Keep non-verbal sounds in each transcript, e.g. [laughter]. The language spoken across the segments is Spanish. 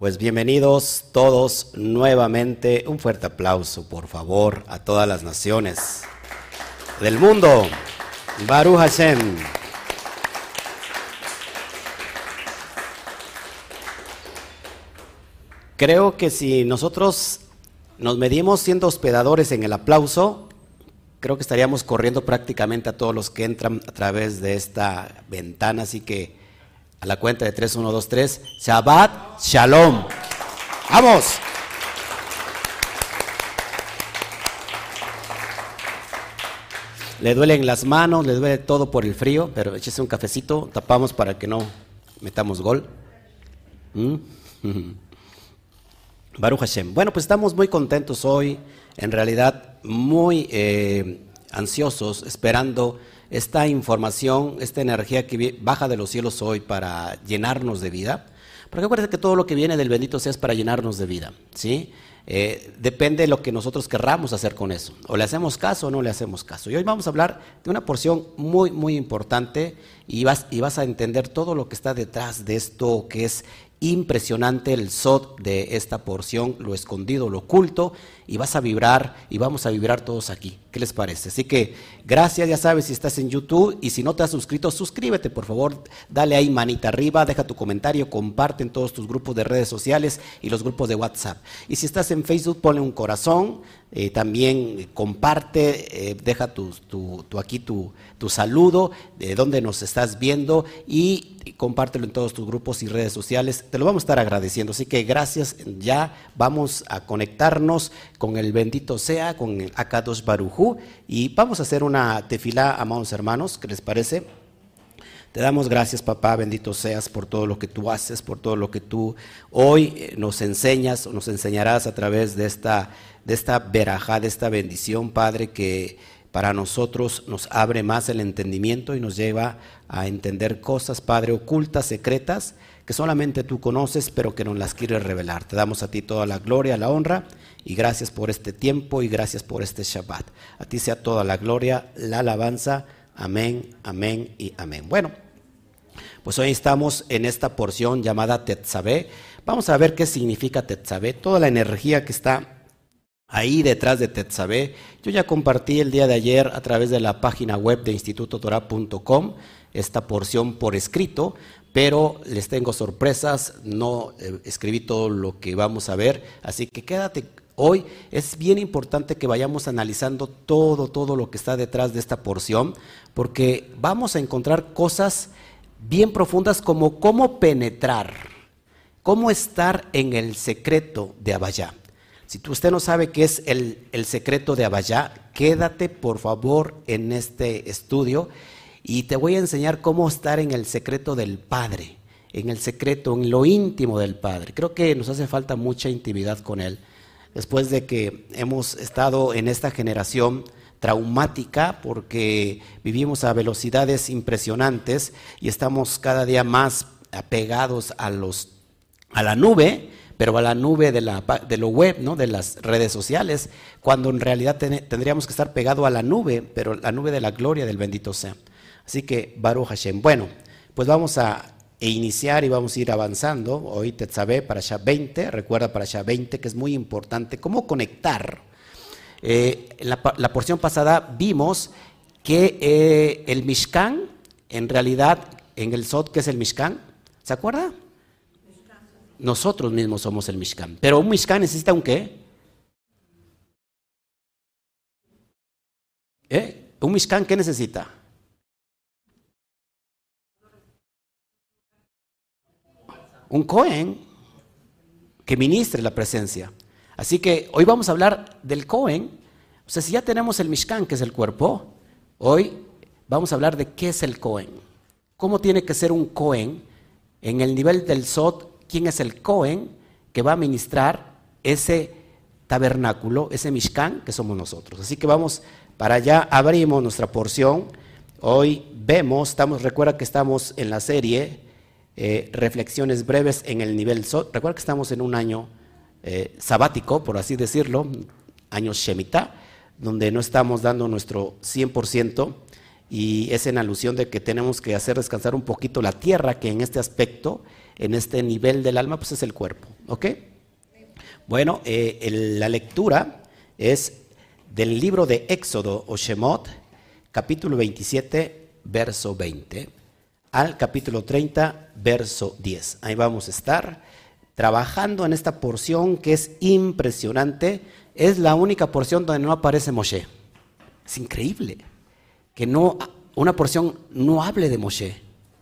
Pues bienvenidos todos nuevamente. Un fuerte aplauso, por favor, a todas las naciones del mundo. Baruch Hashem. Creo que si nosotros nos medimos siendo hospedadores en el aplauso, creo que estaríamos corriendo prácticamente a todos los que entran a través de esta ventana. Así que a la cuenta de 3, 1, 2, 3. Shabbat Shalom. ¡Vamos! Le duelen las manos, le duele todo por el frío, pero échese un cafecito, tapamos para que no metamos gol. ¿Mm? [laughs] Baruch Hashem. Bueno, pues estamos muy contentos hoy, en realidad muy eh, ansiosos, esperando esta información, esta energía que baja de los cielos hoy para llenarnos de vida. Porque acuérdense que todo lo que viene del bendito sea es para llenarnos de vida, ¿sí? Eh, depende de lo que nosotros querramos hacer con eso. O le hacemos caso o no le hacemos caso. Y hoy vamos a hablar de una porción muy, muy importante y vas, y vas a entender todo lo que está detrás de esto que es impresionante el sot de esta porción, lo escondido, lo oculto, y vas a vibrar y vamos a vibrar todos aquí. ¿Qué les parece? Así que gracias, ya sabes, si estás en YouTube y si no te has suscrito, suscríbete, por favor, dale ahí manita arriba, deja tu comentario, comparte en todos tus grupos de redes sociales y los grupos de WhatsApp. Y si estás en Facebook, ponle un corazón, eh, también comparte, eh, deja tu, aquí tu, tu, saludo, de dónde nos estás viendo y compártelo en todos tus grupos y redes sociales. Te lo vamos a estar agradeciendo. Así que gracias, ya vamos a conectarnos con el bendito sea, con el Akadosh Barujú, y vamos a hacer una tefilá, amados hermanos, ¿qué les parece? Te damos gracias, papá, bendito seas por todo lo que tú haces, por todo lo que tú hoy eh, nos enseñas, nos enseñarás a través de esta, de esta verajá, de esta bendición, Padre, que para nosotros nos abre más el entendimiento y nos lleva a entender cosas, Padre, ocultas, secretas, que solamente tú conoces, pero que nos las quieres revelar. Te damos a ti toda la gloria, la honra y gracias por este tiempo y gracias por este Shabbat. A ti sea toda la gloria, la alabanza. Amén, amén y amén. Bueno, pues hoy estamos en esta porción llamada Tetzabé. Vamos a ver qué significa Tetzabé, toda la energía que está ahí detrás de Tetzabé. Yo ya compartí el día de ayer a través de la página web de institutotorah.com esta porción por escrito, pero les tengo sorpresas, no eh, escribí todo lo que vamos a ver, así que quédate Hoy es bien importante que vayamos analizando todo, todo lo que está detrás de esta porción, porque vamos a encontrar cosas bien profundas como cómo penetrar, cómo estar en el secreto de Abayá. Si usted no sabe qué es el, el secreto de Abayá, quédate por favor en este estudio y te voy a enseñar cómo estar en el secreto del Padre, en el secreto, en lo íntimo del Padre. Creo que nos hace falta mucha intimidad con Él después de que hemos estado en esta generación traumática porque vivimos a velocidades impresionantes y estamos cada día más apegados a los a la nube, pero a la nube de, la, de lo web, ¿no? de las redes sociales, cuando en realidad tendríamos que estar pegado a la nube, pero la nube de la gloria del bendito sea. Así que Baruch Hashem. Bueno, pues vamos a iniciar y vamos a ir avanzando. Hoy Tetzabé para allá 20, recuerda para allá 20 que es muy importante. ¿Cómo conectar? Eh, en la, porción pasada vimos que eh, el Mishkan, en realidad, en el Sot, ¿qué es el Mishkan? ¿Se acuerda? Nosotros mismos somos el Mishkan. Pero un Mishkan necesita un qué? ¿Eh? ¿Un Mishkan qué necesita? un Cohen que ministre la presencia. Así que hoy vamos a hablar del Cohen. O sea, si ya tenemos el Mishkan, que es el cuerpo, hoy vamos a hablar de qué es el Cohen. ¿Cómo tiene que ser un Cohen en el nivel del Sot? ¿Quién es el Cohen que va a ministrar ese tabernáculo, ese Mishkan que somos nosotros? Así que vamos para allá, abrimos nuestra porción. Hoy vemos, estamos, recuerda que estamos en la serie eh, reflexiones breves en el nivel. Recuerda que estamos en un año eh, sabático, por así decirlo, año Shemitah, donde no estamos dando nuestro 100% y es en alusión de que tenemos que hacer descansar un poquito la tierra, que en este aspecto, en este nivel del alma, pues es el cuerpo. ¿Ok? Bueno, eh, la lectura es del libro de Éxodo o Shemot, capítulo 27, verso 20, al capítulo 30, verso 10. Ahí vamos a estar trabajando en esta porción que es impresionante. Es la única porción donde no aparece Moshe. Es increíble que no, una porción no hable de Moshe.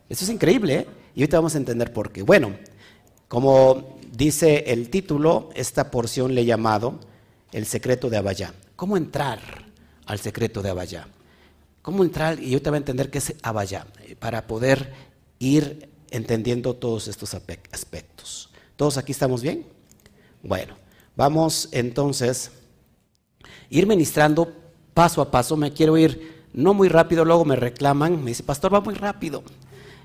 Eso es increíble, ¿eh? Y ahorita vamos a entender por qué. Bueno, como dice el título, esta porción le he llamado El secreto de Abayá. ¿Cómo entrar al secreto de Abayá? ¿Cómo entrar? Y yo te voy a entender qué es Abayá, para poder ir entendiendo todos estos aspectos. ¿Todos aquí estamos bien? Bueno, vamos entonces ir ministrando paso a paso. Me quiero ir no muy rápido, luego me reclaman, me dice, pastor, va muy rápido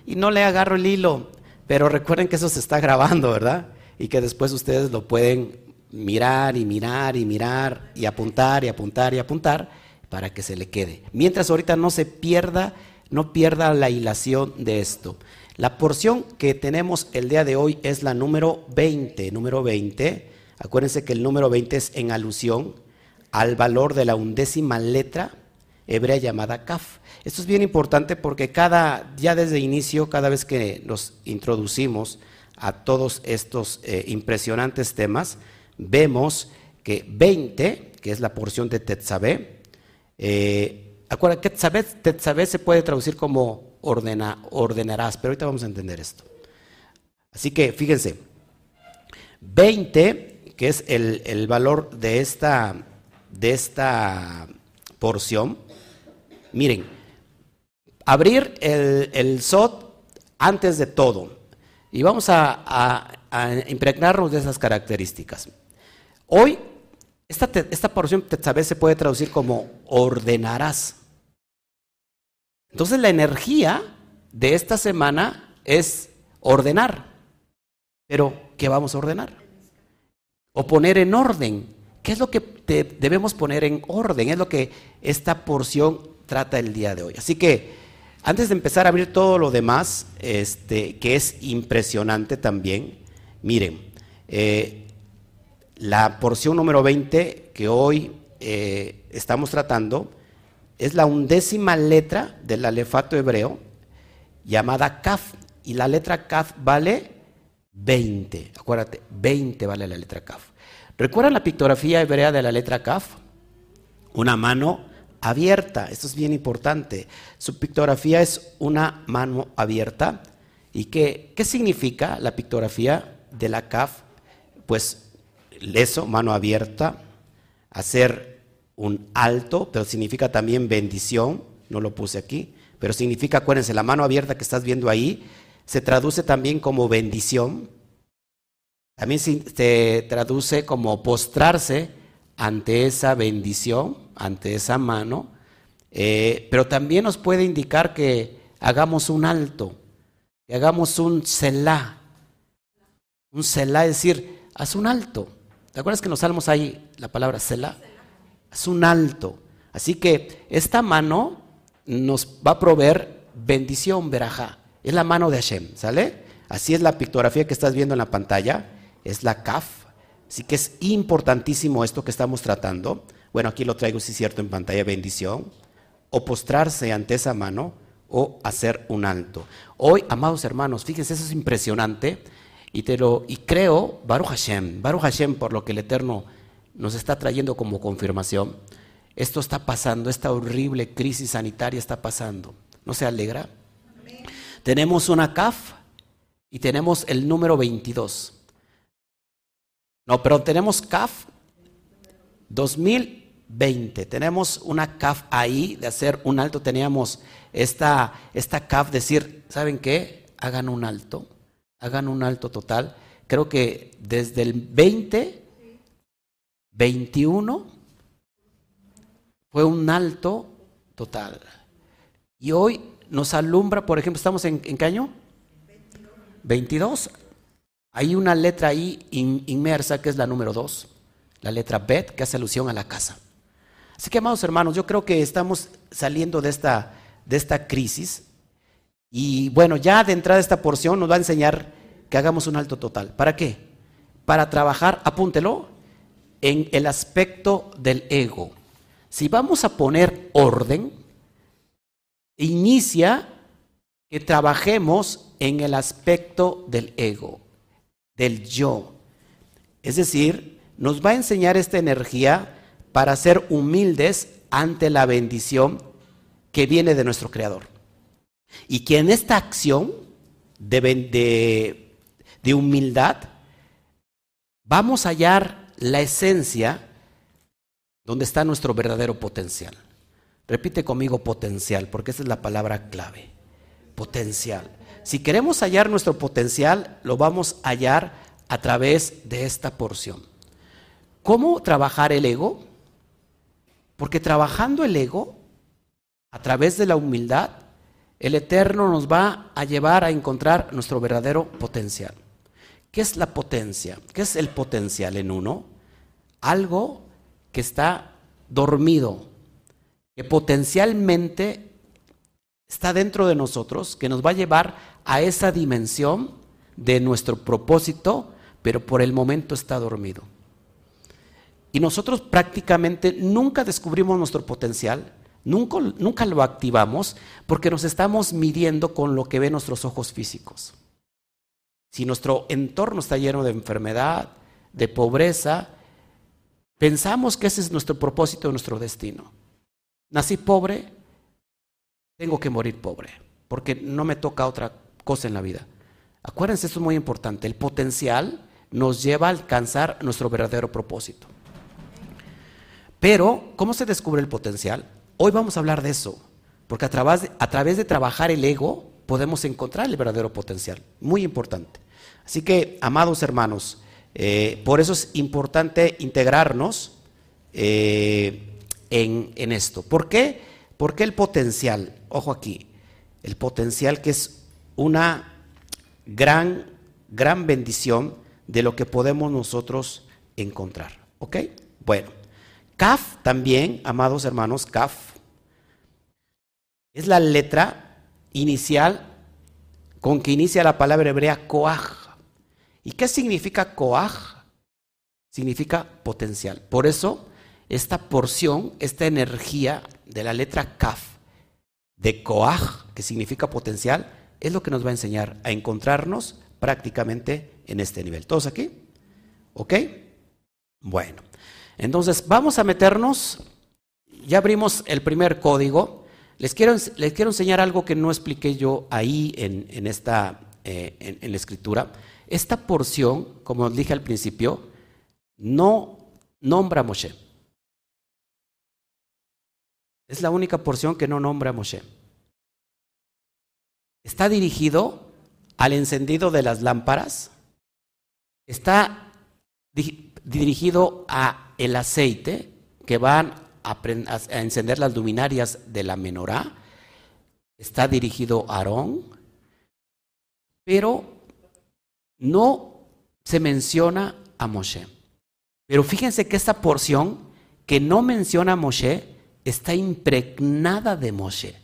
y no le agarro el hilo. Pero recuerden que eso se está grabando, ¿verdad? Y que después ustedes lo pueden mirar y mirar y mirar y apuntar y apuntar y apuntar para que se le quede. Mientras ahorita no se pierda, no pierda la hilación de esto. La porción que tenemos el día de hoy es la número 20, número 20. Acuérdense que el número 20 es en alusión al valor de la undécima letra hebrea llamada Kaf. Esto es bien importante porque cada, ya desde inicio, cada vez que nos introducimos a todos estos eh, impresionantes temas, vemos que 20, que es la porción de Tetzabé, eh, acuérdate, Tetzabé, se puede traducir como ordena, ordenarás, pero ahorita vamos a entender esto. Así que fíjense, 20, que es el, el valor de esta, de esta porción, miren, abrir el, el SOT antes de todo. Y vamos a, impregnarnos de esas características. Hoy, esta, esta porción vez se puede traducir como ordenarás. Entonces la energía de esta semana es ordenar. Pero, ¿qué vamos a ordenar? O poner en orden. ¿Qué es lo que debemos poner en orden? Es lo que esta porción trata el día de hoy. Así que antes de empezar a abrir todo lo demás, este, que es impresionante también, miren, eh, la porción número 20 que hoy eh, estamos tratando es la undécima letra del alefato hebreo llamada Kaf. Y la letra Kaf vale 20. Acuérdate, 20 vale la letra Kaf. ¿Recuerdan la pictografía hebrea de la letra Kaf? Una mano abierta. Esto es bien importante. Su pictografía es una mano abierta. ¿Y qué, qué significa la pictografía de la CAF? Pues eso, mano abierta, hacer un alto, pero significa también bendición, no lo puse aquí, pero significa, acuérdense, la mano abierta que estás viendo ahí, se traduce también como bendición, también se traduce como postrarse ante esa bendición, ante esa mano, eh, pero también nos puede indicar que hagamos un alto, que hagamos un selah. Un selah es decir, haz un alto. ¿Te acuerdas que en los salmos la palabra selah? Haz un alto. Así que esta mano nos va a proveer bendición, verajá. Es la mano de Hashem, ¿sale? Así es la pictografía que estás viendo en la pantalla. Es la kaf. Así que es importantísimo esto que estamos tratando. Bueno, aquí lo traigo, si es cierto, en pantalla, bendición. O postrarse ante esa mano o hacer un alto. Hoy, amados hermanos, fíjense, eso es impresionante. Y, te lo, y creo, Baruch Hashem, Baruch Hashem, por lo que el Eterno nos está trayendo como confirmación, esto está pasando, esta horrible crisis sanitaria está pasando. ¿No se alegra? Tenemos una CAF y tenemos el número 22. No, pero tenemos CAF 2000 20. Tenemos una CAF ahí de hacer un alto. Teníamos esta, esta CAF decir, ¿saben qué? Hagan un alto. Hagan un alto total. Creo que desde el 20, 21 fue un alto total. Y hoy nos alumbra, por ejemplo, estamos en, ¿en qué año? 22. Hay una letra ahí inmersa que es la número 2, la letra Bet, que hace alusión a la casa. Así que, amados hermanos, yo creo que estamos saliendo de esta, de esta crisis. Y bueno, ya de entrada esta porción nos va a enseñar que hagamos un alto total. ¿Para qué? para trabajar, apúntelo, en el aspecto del ego. Si vamos a poner orden, inicia que trabajemos en el aspecto del ego, del yo. Es decir, nos va a enseñar esta energía para ser humildes ante la bendición que viene de nuestro Creador. Y que en esta acción de, humildad vamos a hallar la esencia donde está nuestro verdadero potencial. Repite conmigo potencial, porque esa es la palabra clave. Potencial. Si queremos hallar nuestro potencial, lo vamos a hallar a través de esta porción. ¿Cómo trabajar el ego? Porque trabajando el ego, a través de la humildad, el Eterno nos va a llevar a encontrar nuestro verdadero potencial. ¿Qué es la potencia? ¿Qué es el potencial en uno? Algo que está dormido, que potencialmente está dentro de nosotros, que nos va a llevar a esa dimensión de nuestro propósito, pero por el momento está dormido. Y nosotros prácticamente nunca descubrimos nuestro potencial, nunca, lo activamos, porque nos estamos midiendo con lo que ven nuestros ojos físicos. Si nuestro entorno está lleno de enfermedad, de pobreza, pensamos que ese es nuestro propósito, nuestro destino. Nací pobre, tengo que morir pobre, porque no me toca otra cosa en la vida. Acuérdense, esto es muy importante, el potencial nos lleva a alcanzar nuestro verdadero propósito. Pero, ¿cómo se descubre el potencial? Hoy vamos a hablar de eso, porque a través de, trabajar el ego podemos encontrar el verdadero potencial. Muy importante. Así que, amados hermanos, eh, por eso es importante integrarnos eh, en, en, esto. ¿Por qué? Porque el potencial, ojo aquí, el potencial que es una gran, gran bendición de lo que podemos nosotros encontrar. ¿Ok? Bueno. Kaf también, amados hermanos, Kaf, es la letra inicial con que inicia la palabra hebrea Koach. ¿Y qué significa Koach? Significa potencial. Por eso, esta porción, esta energía de la letra Kaf, de Koach, que significa potencial, es lo que nos va a enseñar a encontrarnos prácticamente en este nivel. ¿Todos aquí? ¿Ok? Bueno. Entonces, vamos a meternos, ya abrimos el primer código. Les quiero, les quiero enseñar algo que no expliqué yo ahí en, esta, eh, en, la escritura. Esta porción, como dije al principio, no nombra a Moshe. Es la única porción que no nombra a Moshe. Está dirigido al encendido de las lámparas. Está dirigido a el aceite que van a, encender las luminarias de la menorá. Está dirigido a Aarón, pero no se menciona a Moshe. Pero fíjense que esta porción que no menciona a Moshe está impregnada de Moshe.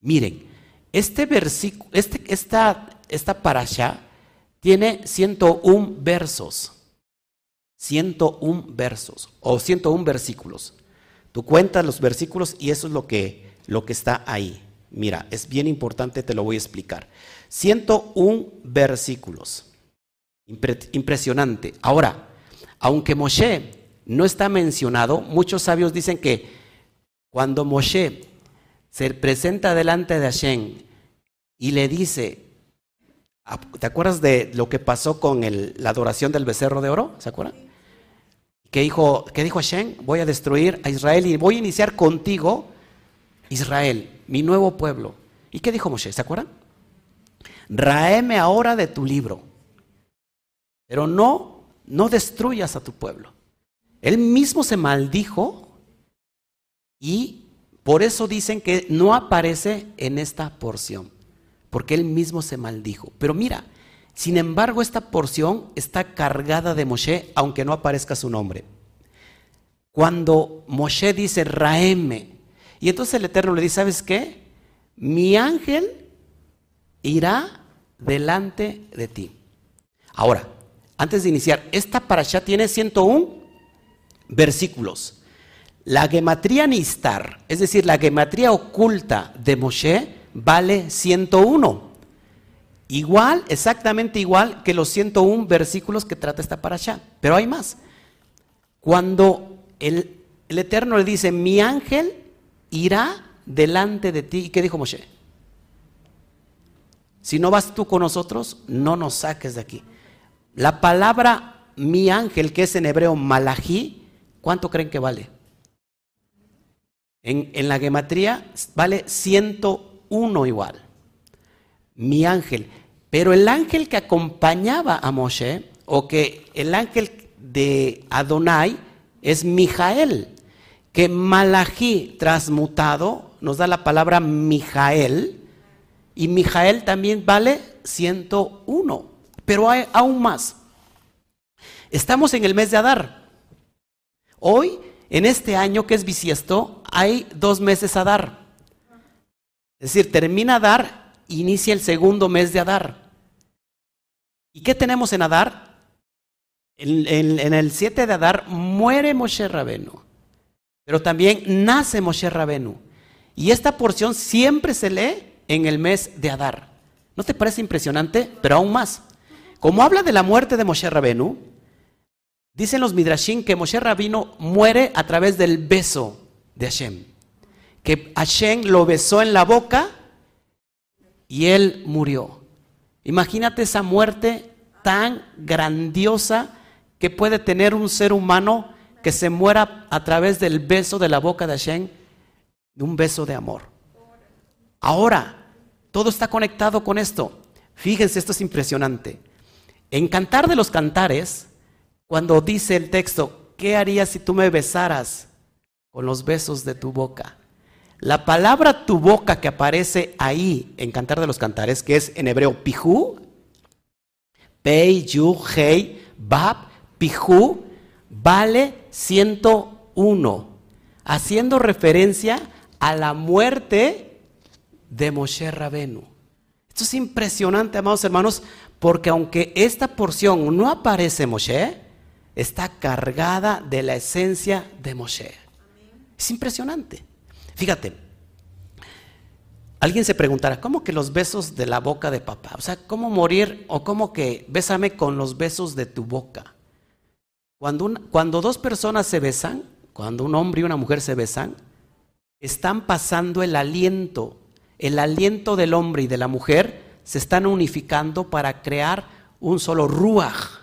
Miren, este versículo, este, esta, esta parasha tiene 101 versos. 101 versos o 101 versículos. Tú cuentas los versículos y eso es lo que, lo que está ahí. Mira, es bien importante, te lo voy a explicar. 101 versículos. Impresionante. Ahora, aunque Moshe no está mencionado, muchos sabios dicen que cuando Moshe se presenta delante de Hashem y le dice, ¿te acuerdas de lo que pasó con la adoración del becerro de oro? ¿Se acuerdan? Que dijo, que dijo Hashem, voy a destruir a Israel y voy a iniciar contigo Israel, mi nuevo pueblo. ¿Y qué dijo Moshe? ¿Se acuerdan? Raeme ahora de tu libro, pero no, no destruyas a tu pueblo. Él mismo se maldijo y por eso dicen que no aparece en esta porción, porque él mismo se maldijo. Pero mira, sin embargo, esta porción está cargada de Moshe, aunque no aparezca su nombre. Cuando Moshe dice Raeme, y entonces el Eterno le dice, ¿sabes qué? Mi ángel irá delante de ti. Ahora, antes de iniciar, esta parasha tiene 101 versículos. La gematría Nistar, es decir, la gematría oculta de Moshe, vale 101. Igual, exactamente igual que los 101 versículos que trata esta parasha. Pero hay más. Cuando el, el Eterno le dice, mi ángel irá delante de ti. ¿Y qué dijo Moshe? Si no vas tú con nosotros, no nos saques de aquí. La palabra mi ángel, que es en hebreo malají, ¿cuánto creen que vale? En, la gematría vale 101 igual. Mi ángel. Pero el ángel que acompañaba a Moshe, o que el ángel de Adonai, es Mijael. Que Malají transmutado nos da la palabra Mijael. Y Mijael también vale 101. Pero hay aún más. Estamos en el mes de Adar. Hoy, en este año que es bisiesto, hay dos meses Adar. Es decir, termina Adar, inicia el segundo mes de Adar. ¿Y qué tenemos en Adar? En, el 7 de Adar muere Moshe Rabenu, pero también nace Moshe Rabenu. Y esta porción siempre se lee en el mes de Adar. ¿No te parece impresionante? Pero aún más. Como habla de la muerte de Moshe Rabenu, dicen los Midrashim que Moshe Rabenu muere a través del beso de Hashem. Que Hashem lo besó en la boca y él murió. Imagínate esa muerte tan grandiosa que puede tener un ser humano que se muera a través del beso de la boca de Hashem, de un beso de amor. Ahora, todo está conectado con esto. Fíjense, esto es impresionante. En Cantar de los Cantares, cuando dice el texto, ¿qué harías si tú me besaras? con los besos de tu boca. La palabra tu boca que aparece ahí en Cantar de los Cantares, que es en hebreo pihu, pei, yu, hei, bab, pihu, vale 101, haciendo referencia a la muerte de Moshe Rabenu. Esto es impresionante, amados hermanos, porque aunque esta porción no aparece Moshe, está cargada de la esencia de Moshe. Es impresionante. Fíjate, alguien se preguntará, ¿cómo que los besos de la boca de papá? O sea, ¿cómo morir o cómo que bésame con los besos de tu boca? Cuando, dos personas se besan, cuando un hombre y una mujer se besan, están pasando el aliento, el aliento del hombre y de la mujer se están unificando para crear un solo ruach.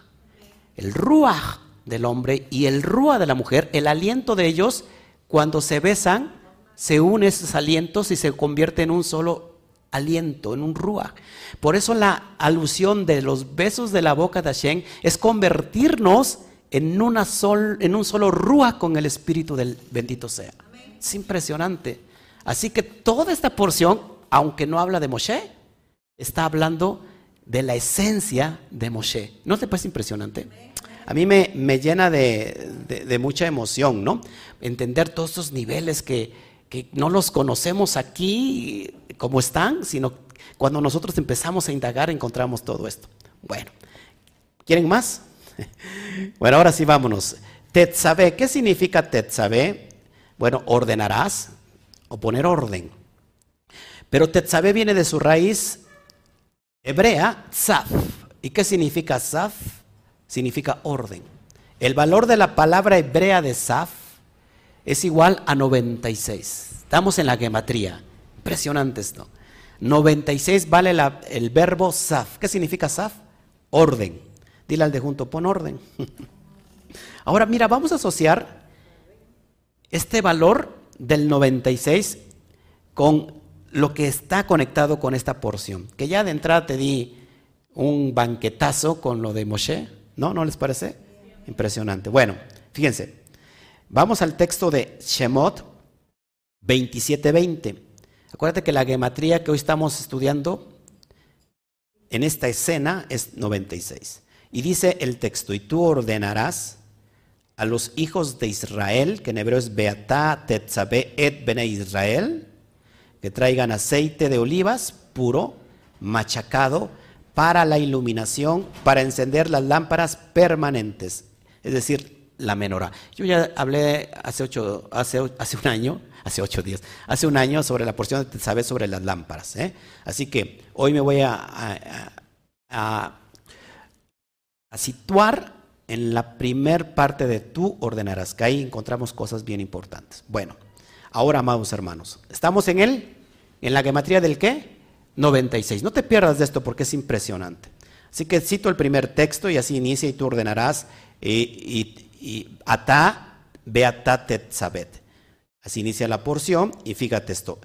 El ruach del hombre y el ruach de la mujer, el aliento de ellos cuando se besan, se unen esos alientos y se convierte en un solo aliento, en un rúa. Por eso la alusión de los besos de la boca de Hashem es convertirnos en, una sol, en un solo rúa con el Espíritu del bendito sea. Es impresionante. Así que toda esta porción, aunque no habla de Moshe, está hablando de la esencia de Moshe. ¿No te parece impresionante? a mí me, llena de, mucha emoción, ¿no? Entender todos estos niveles que, no los conocemos aquí como están, sino cuando nosotros empezamos a indagar encontramos todo esto. Bueno, ¿quieren más? [laughs] Bueno, ahora sí vámonos. Tetzabe, ¿qué significa Tetzabe? Bueno, ordenarás o poner orden. Pero Tetzabe viene de su raíz hebrea, Tzaf. ¿Y qué significa Tzaf? significa orden. El valor de la palabra hebrea de Saf es igual a 96. Estamos en la gematría. Impresionante esto. 96 vale el verbo Saf. ¿Qué significa Saf? Orden. Dile al de junto, pon orden. [laughs] Ahora mira, vamos a asociar este valor del 96 con lo que está conectado con esta porción. Que ya de entrada te di un banquetazo con lo de Moshe. ¿No? ¿No les parece? Impresionante. Bueno, fíjense. Vamos al texto de Shemot 27:20. Acuérdate que la gematría que hoy estamos estudiando en esta escena es 96. Y dice el texto, y tú ordenarás a los hijos de Israel, que en hebreo es Beatá Tetzabe et Bene Israel, que traigan aceite de olivas puro, machacado, para la iluminación, para encender las lámparas permanentes, es decir, la menorá. Yo ya hablé hace, ocho, hace, un año, hace ocho días, hace un año sobre la porción de saber sobre las lámparas. ¿eh? Así que hoy me voy a, a, situar en la primer parte de tú ordenarás, que ahí encontramos cosas bien importantes. Bueno, ahora, amados hermanos, estamos en él, en la gematría del qué? 96. No te pierdas de esto porque es impresionante. Así que cito el primer texto y así inicia y tú ordenarás y, ata beata tetzabet. Así inicia la porción y fíjate esto.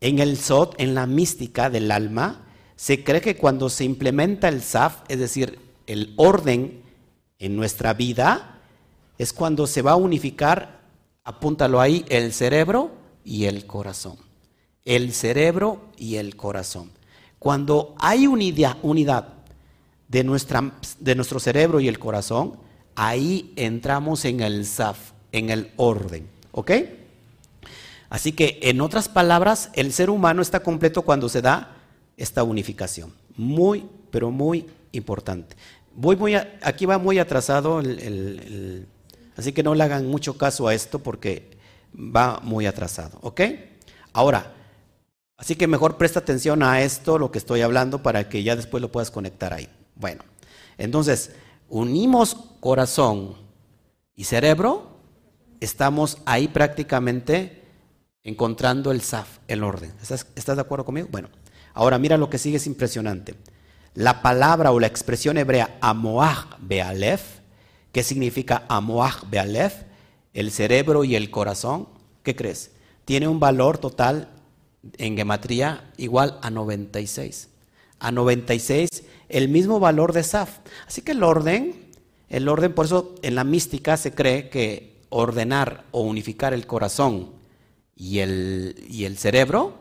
En el Sot, en la mística del alma, se cree que cuando se implementa el Saf, es decir, el orden en nuestra vida, es cuando se va a unificar, apúntalo ahí, el cerebro y el corazón el cerebro y el corazón. Cuando hay unidad, unidad de, nuestra, de nuestro cerebro y el corazón, ahí entramos en el SAF, en el orden. ¿Ok? Así que, en otras palabras, el ser humano está completo cuando se da esta unificación. Muy, pero muy importante. Voy muy aquí va muy atrasado, así que no le hagan mucho caso a esto porque va muy atrasado. ¿Ok? Ahora, Así que mejor presta atención a esto, lo que estoy hablando, para que ya después lo puedas conectar ahí. Bueno, entonces, unimos corazón y cerebro, estamos ahí prácticamente encontrando el SAF, el orden. ¿Estás, de acuerdo conmigo? Bueno, ahora mira lo que sigue, es impresionante. La palabra o la expresión hebrea Amoach Bealef, ¿qué significa Amoach Bealef? El cerebro y el corazón, ¿qué crees? Tiene un valor total en gematría igual a 96. A 96 el mismo valor de Saf. Así que el orden, el orden, por eso en la mística se cree que ordenar o unificar el corazón y el, y el cerebro,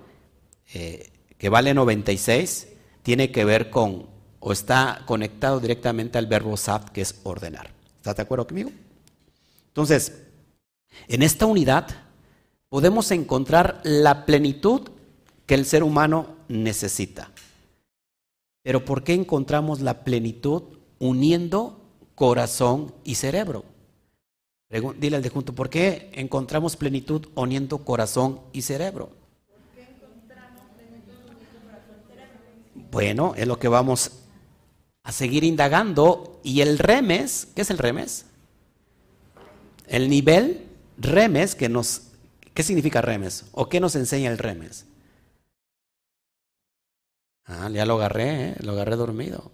eh, que vale 96, tiene que ver con o está conectado directamente al verbo Saf, que es ordenar. ¿Estás de acuerdo conmigo? Entonces, en esta unidad podemos encontrar la plenitud que el ser humano necesita. Pero ¿por qué encontramos la plenitud uniendo corazón y cerebro? Dile al de junto, ¿por qué encontramos plenitud uniendo corazón y cerebro? Bueno, es lo que vamos a seguir indagando. Y el remes, ¿qué es el remes? El nivel remes que nos ¿Qué significa remes? ¿O qué nos enseña el remes? Ah, ya lo agarré, ¿eh? lo agarré dormido.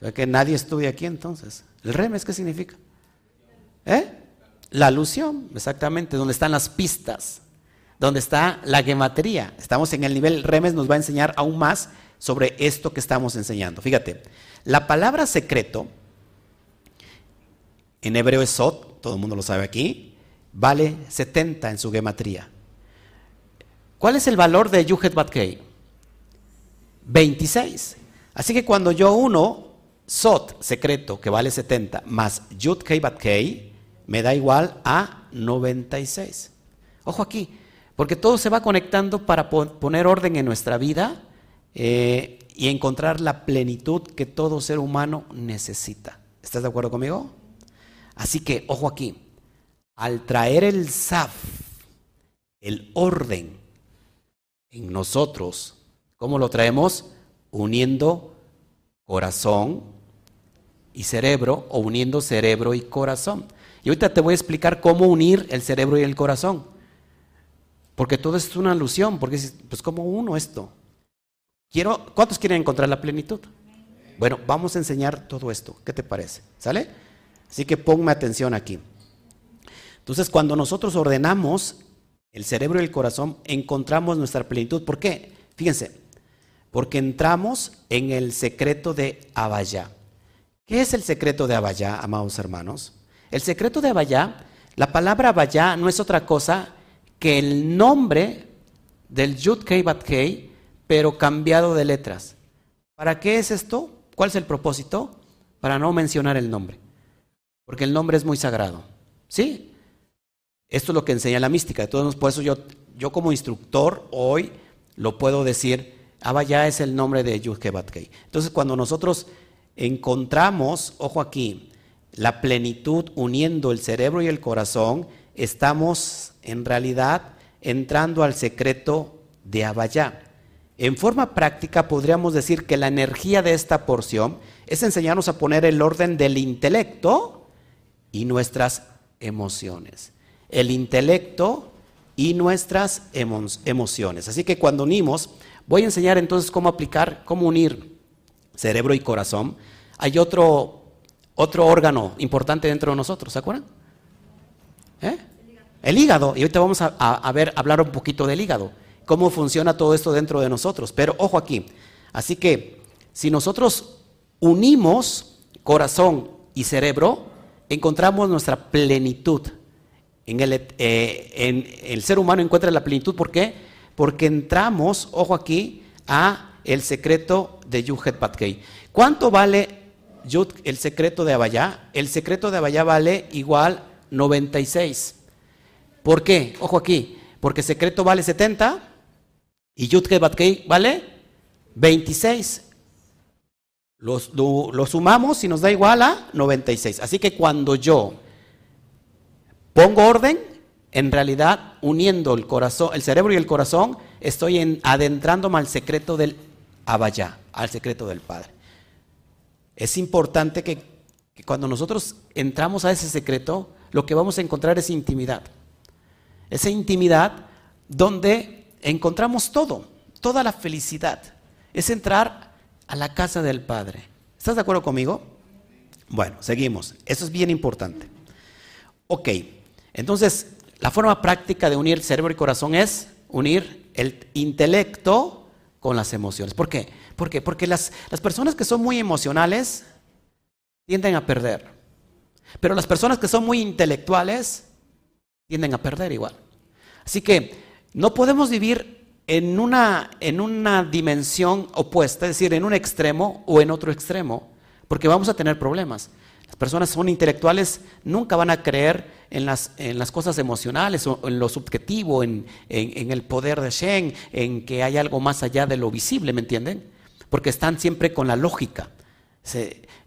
O que nadie estudia aquí entonces. ¿El remes qué significa? ¿Eh? La alusión, exactamente, donde están las pistas, donde está la gematría. Estamos en el nivel remes, nos va a enseñar aún más sobre esto que estamos enseñando. Fíjate, la palabra secreto, en hebreo es sot, todo el mundo lo sabe aquí, vale 70 en su gematría. ¿Cuál es el valor de Yuhet Batkei? 26. Así que cuando yo uno Sot secreto que vale 70 más Yutkei Batkei me da igual a 96. Ojo aquí, porque todo se va conectando para poner orden en nuestra vida eh, y encontrar la plenitud que todo ser humano necesita. ¿Estás de acuerdo conmigo? Así que, ojo aquí, al traer el SAF, el orden en nosotros, ¿cómo lo traemos? Uniendo corazón y cerebro o uniendo cerebro y corazón. Y ahorita te voy a explicar cómo unir el cerebro y el corazón. Porque todo es una alusión, porque pues ¿cómo uno esto? Quiero, ¿Cuántos quieren encontrar la plenitud? Bueno, vamos a enseñar todo esto. ¿Qué te parece? ¿Sale? Así que ponme atención aquí. Entonces, cuando nosotros ordenamos el cerebro y el corazón, encontramos nuestra plenitud. ¿Por qué? Fíjense, porque entramos en el secreto de Abayá. ¿Qué es el secreto de Abayá, amados hermanos? El secreto de Abayá, la palabra Abayá no es otra cosa que el nombre del Yud Kei Kei, pero cambiado de letras. ¿Para qué es esto? ¿Cuál es el propósito? Para no mencionar el nombre. Porque el nombre es muy sagrado. ¿Sí? Esto es lo que enseña la mística. Entonces, por eso yo, yo como instructor hoy lo puedo decir, Abaya es el nombre de Yudkebatkei. Entonces, cuando nosotros encontramos, ojo aquí, la plenitud uniendo el cerebro y el corazón, estamos en realidad entrando al secreto de Abayá. En forma práctica podríamos decir que la energía de esta porción es enseñarnos a poner el orden del intelecto y nuestras emociones. El intelecto y nuestras emociones. Así que cuando unimos, voy a enseñar entonces cómo aplicar, cómo unir cerebro y corazón. Hay otro, otro órgano importante dentro de nosotros, ¿se acuerdan? ¿Eh? El hígado. Y ahorita vamos a, ver, hablar un poquito del hígado. Cómo funciona todo esto dentro de nosotros. Pero ojo aquí. Así que si nosotros unimos corazón y cerebro, encontramos nuestra plenitud. En el, eh, en el ser humano encuentra la plenitud. ¿Por qué? Porque entramos, ojo aquí, a el secreto de Yuhet Patkei. ¿Cuánto vale el secreto de Abayá? El secreto de Abayá vale igual 96. ¿Por qué? Ojo aquí, porque secreto vale 70 y Yudke Batkei vale 26. Los, lo, sumamos y nos da igual a 96. Así que cuando yo pongo orden, en realidad uniendo el corazón, el cerebro y el corazón, estoy en, adentrándome al secreto del Abayá, al secreto del Padre. Es importante que cuando nosotros entramos a ese secreto, lo que vamos a encontrar es intimidad esa intimidad donde encontramos todo, toda la felicidad. Es entrar a la casa del Padre. ¿Estás de acuerdo conmigo? Bueno, seguimos. Eso es bien importante. Ok, entonces la forma práctica de unir cerebro y corazón es unir el intelecto con las emociones. ¿Por qué? Porque, porque las, las personas que son muy emocionales tienden a perder. Pero las personas que son muy intelectuales tienden a perder igual. Así que no podemos vivir en una, en una dimensión opuesta, es decir, en un extremo o en otro extremo, porque vamos a tener problemas. Las personas son intelectuales, nunca van a creer en las, en las cosas emocionales o en lo subjetivo, en, en, el poder de Shen, en que hay algo más allá de lo visible, ¿me entienden? Porque están siempre con la lógica,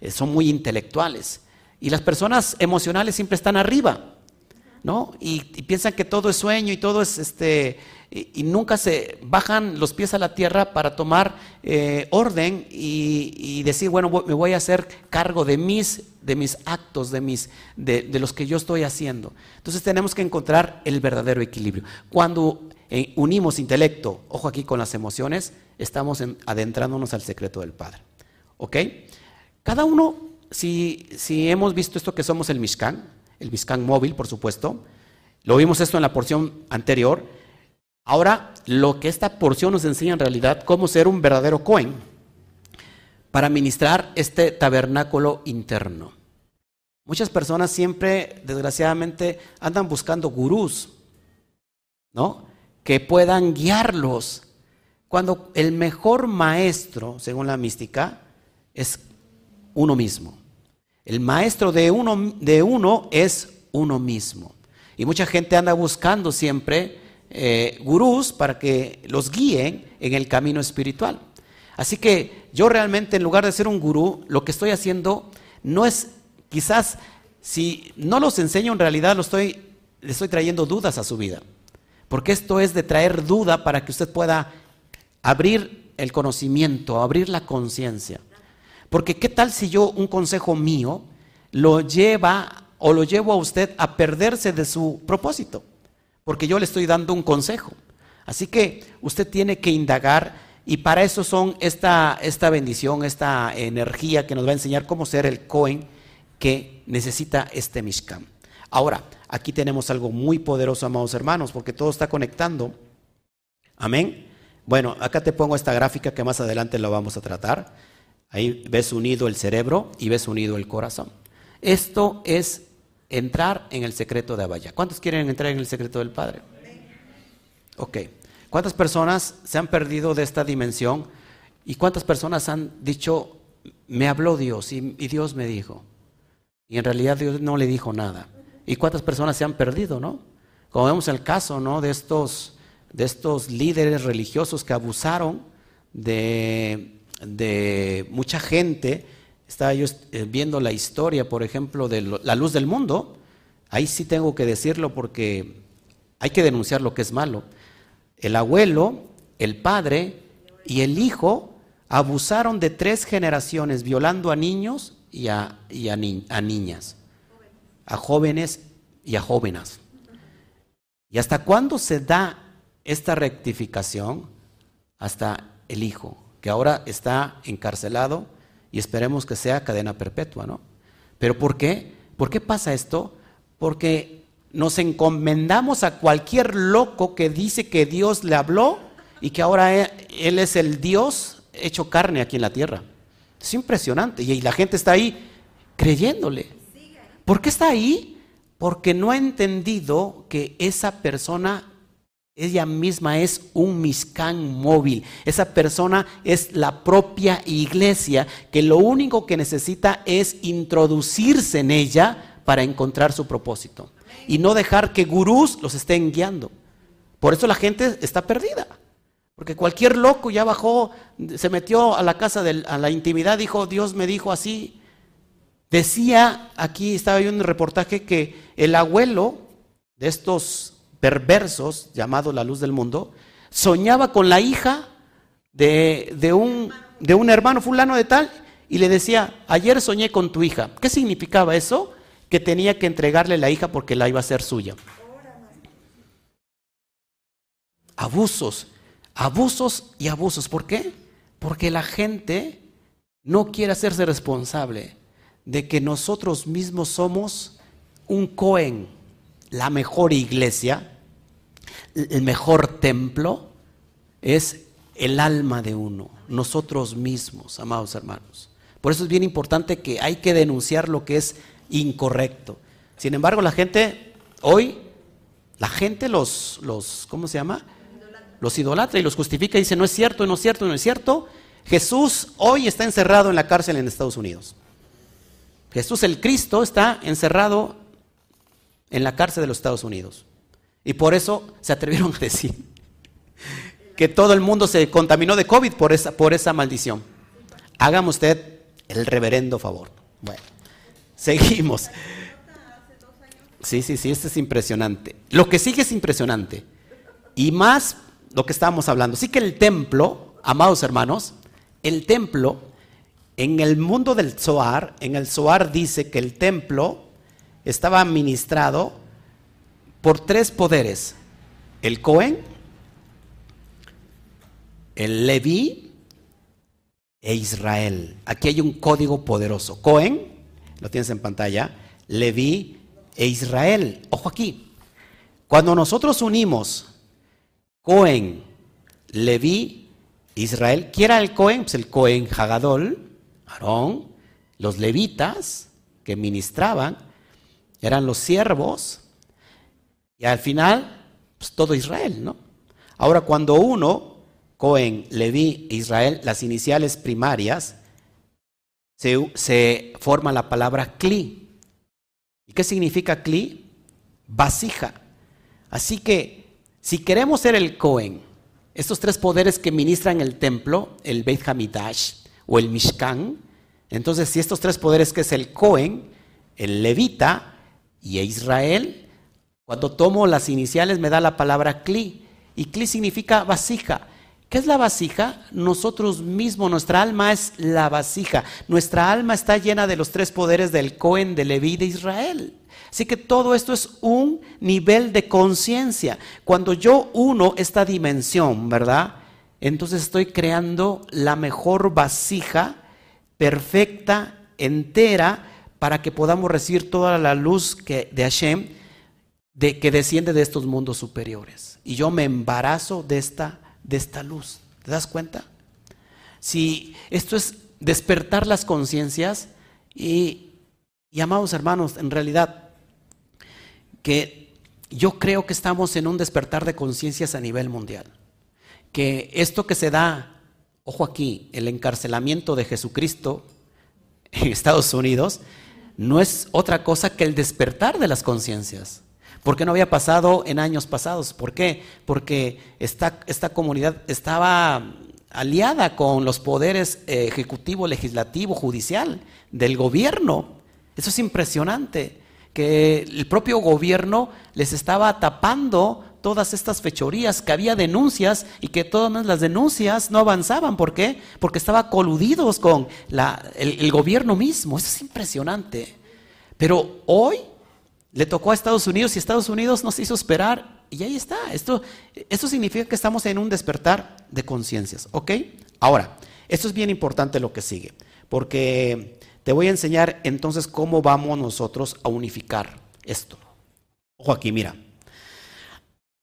son muy intelectuales. Y las personas emocionales siempre están arriba, ¿no? Y, piensan que todo es sueño y todo es este, y, nunca se bajan los pies a la tierra para tomar eh, orden y, decir, bueno, me voy a hacer cargo de mis, de mis actos, de, mis, de, los que yo estoy haciendo. Entonces tenemos que encontrar el verdadero equilibrio. Cuando eh, unimos intelecto, ojo aquí con las emociones, estamos adentrándonos al secreto del Padre. ¿Ok? Cada uno, si, si hemos visto esto que somos el Mishkan, el Biscan móvil, por supuesto. Lo vimos esto en la porción anterior. Ahora, lo que esta porción nos enseña en realidad, cómo ser un verdadero Cohen para ministrar este tabernáculo interno. Muchas personas siempre, desgraciadamente, andan buscando gurús, ¿no? Que puedan guiarlos. Cuando el mejor maestro, según la mística, es uno mismo. El maestro de uno, de uno es uno mismo. Y mucha gente anda buscando siempre eh, gurús para que los guíen en el camino espiritual. Así que yo realmente en lugar de ser un gurú, lo que estoy haciendo no es quizás, si no los enseño en realidad, lo estoy, le estoy trayendo dudas a su vida. Porque esto es de traer duda para que usted pueda abrir el conocimiento, abrir la conciencia. Porque qué tal si yo un consejo mío lo lleva o lo llevo a usted a perderse de su propósito, porque yo le estoy dando un consejo. Así que usted tiene que indagar y para eso son esta, esta bendición, esta energía que nos va a enseñar cómo ser el Cohen que necesita este Mishkan. Ahora, aquí tenemos algo muy poderoso, amados hermanos, porque todo está conectando. Amén. Bueno, acá te pongo esta gráfica que más adelante lo vamos a tratar. Ahí ves unido el cerebro y ves unido el corazón. Esto es entrar en el secreto de Abaya. ¿Cuántos quieren entrar en el secreto del Padre? Ok. ¿Cuántas personas se han perdido de esta dimensión? ¿Y cuántas personas han dicho, me habló Dios y, Dios me dijo? Y en realidad Dios no le dijo nada. ¿Y cuántas personas se han perdido, no? Como vemos el caso, ¿no? De estos, de estos líderes religiosos que abusaron de, de mucha gente. Estaba yo eh, viendo la historia, por ejemplo, de la luz del mundo. Ahí sí tengo que decirlo porque hay que denunciar lo que es malo. El abuelo, el padre y el hijo abusaron de tres generaciones, violando a niños y a, a niñas, a jóvenes y a jóvenes. ¿Y hasta cuándo se da esta rectificación? Hasta el hijo, que ahora está encarcelado y esperemos que sea cadena perpetua, ¿no? ¿Pero por qué? ¿Por qué pasa esto? Porque nos encomendamos a cualquier loco que dice que Dios le habló y que ahora Él es el Dios hecho carne aquí en la tierra. Es impresionante. Y la gente está ahí creyéndole. ¿Por qué está ahí? Porque no ha entendido que esa persona, ella misma es un miscán móvil. Esa persona es la propia iglesia que lo único que necesita es introducirse en ella para encontrar su propósito. Y no dejar que gurús los estén guiando. Por eso la gente está perdida. Porque cualquier loco ya bajó, se metió a la casa, de, a la intimidad, dijo, Dios me dijo así. Decía, aquí estaba viendo un reportaje que el abuelo de estos perversos, llamado la luz del mundo, soñaba con la hija de, de, un, de un hermano fulano de tal y le decía, ayer soñé con tu hija. ¿Qué significaba eso? Que tenía que entregarle la hija porque la iba a ser suya. Abusos abusos y abusos. ¿Por qué? Porque la gente no quiere hacerse responsable de que nosotros mismos somos un Cohen, la mejor iglesia, el mejor templo, es el alma de uno, nosotros mismos, amados hermanos. Por eso es bien importante que hay que denunciar lo que es incorrecto. Sin embargo, la gente, hoy, la gente los, los ¿cómo se llama? los idolatra y los justifica y dice, no es cierto, no es cierto, no es cierto. Jesús hoy está encerrado en la cárcel en Estados Unidos. Jesús el Cristo está encerrado en la cárcel de los Estados Unidos. Y por eso se atrevieron a decir que todo el mundo se contaminó de COVID por esa, por esa maldición. Hágame usted el reverendo favor. Bueno, seguimos. Sí, sí, sí, esto es impresionante. Lo que sigue es impresionante. Y más lo que estábamos hablando. Sí que el templo, amados hermanos, el templo, en el mundo del Zohar, en el Zohar dice que el templo estaba administrado por tres poderes. El Cohen, el Leví e Israel. Aquí hay un código poderoso. Cohen, lo tienes en pantalla, Leví e Israel. Ojo aquí. Cuando nosotros unimos Cohen, Leví, Israel. ¿Quién era el Cohen? Pues el Cohen Hagadol, Aarón, los levitas que ministraban, eran los siervos, y al final, pues todo Israel, ¿no? Ahora, cuando uno, Cohen, Leví, Israel, las iniciales primarias, se, se forma la palabra Kli. ¿Y qué significa Kli? Vasija. Así que si queremos ser el Cohen, estos tres poderes que ministran el templo, el Beit Hamidash o el Mishkan, entonces si estos tres poderes que es el Cohen, el Levita y Israel, cuando tomo las iniciales me da la palabra Kli. Y Kli significa vasija. ¿Qué es la vasija? Nosotros mismos, nuestra alma es la vasija. Nuestra alma está llena de los tres poderes del Cohen, de Leví de Israel. Así que todo esto es un nivel de conciencia. Cuando yo uno esta dimensión, ¿verdad? Entonces estoy creando la mejor vasija perfecta, entera, para que podamos recibir toda la luz que, de Hashem de, que desciende de estos mundos superiores. Y yo me embarazo de esta, de esta luz. ¿Te das cuenta? Si esto es despertar las conciencias y, y amados hermanos, en realidad que yo creo que estamos en un despertar de conciencias a nivel mundial. Que esto que se da, ojo aquí, el encarcelamiento de Jesucristo en Estados Unidos, no es otra cosa que el despertar de las conciencias. Porque no había pasado en años pasados. ¿Por qué? Porque esta, comunidad estaba aliada con los poderes ejecutivo, legislativo, judicial del gobierno. Eso es impresionante, que el propio gobierno les estaba tapando todas estas fechorías, que había denuncias y que todas las denuncias no avanzaban. ¿Por qué? Porque estaba coludidos con el gobierno mismo. Eso es impresionante. Pero hoy le tocó a Estados Unidos y Estados Unidos nos hizo esperar y ahí está. Esto, esto significa que estamos en un despertar de conciencias, ¿ok? Ahora, esto es bien importante lo que sigue, porque te voy a enseñar entonces cómo vamos nosotros a unificar esto. Ojo aquí, mira.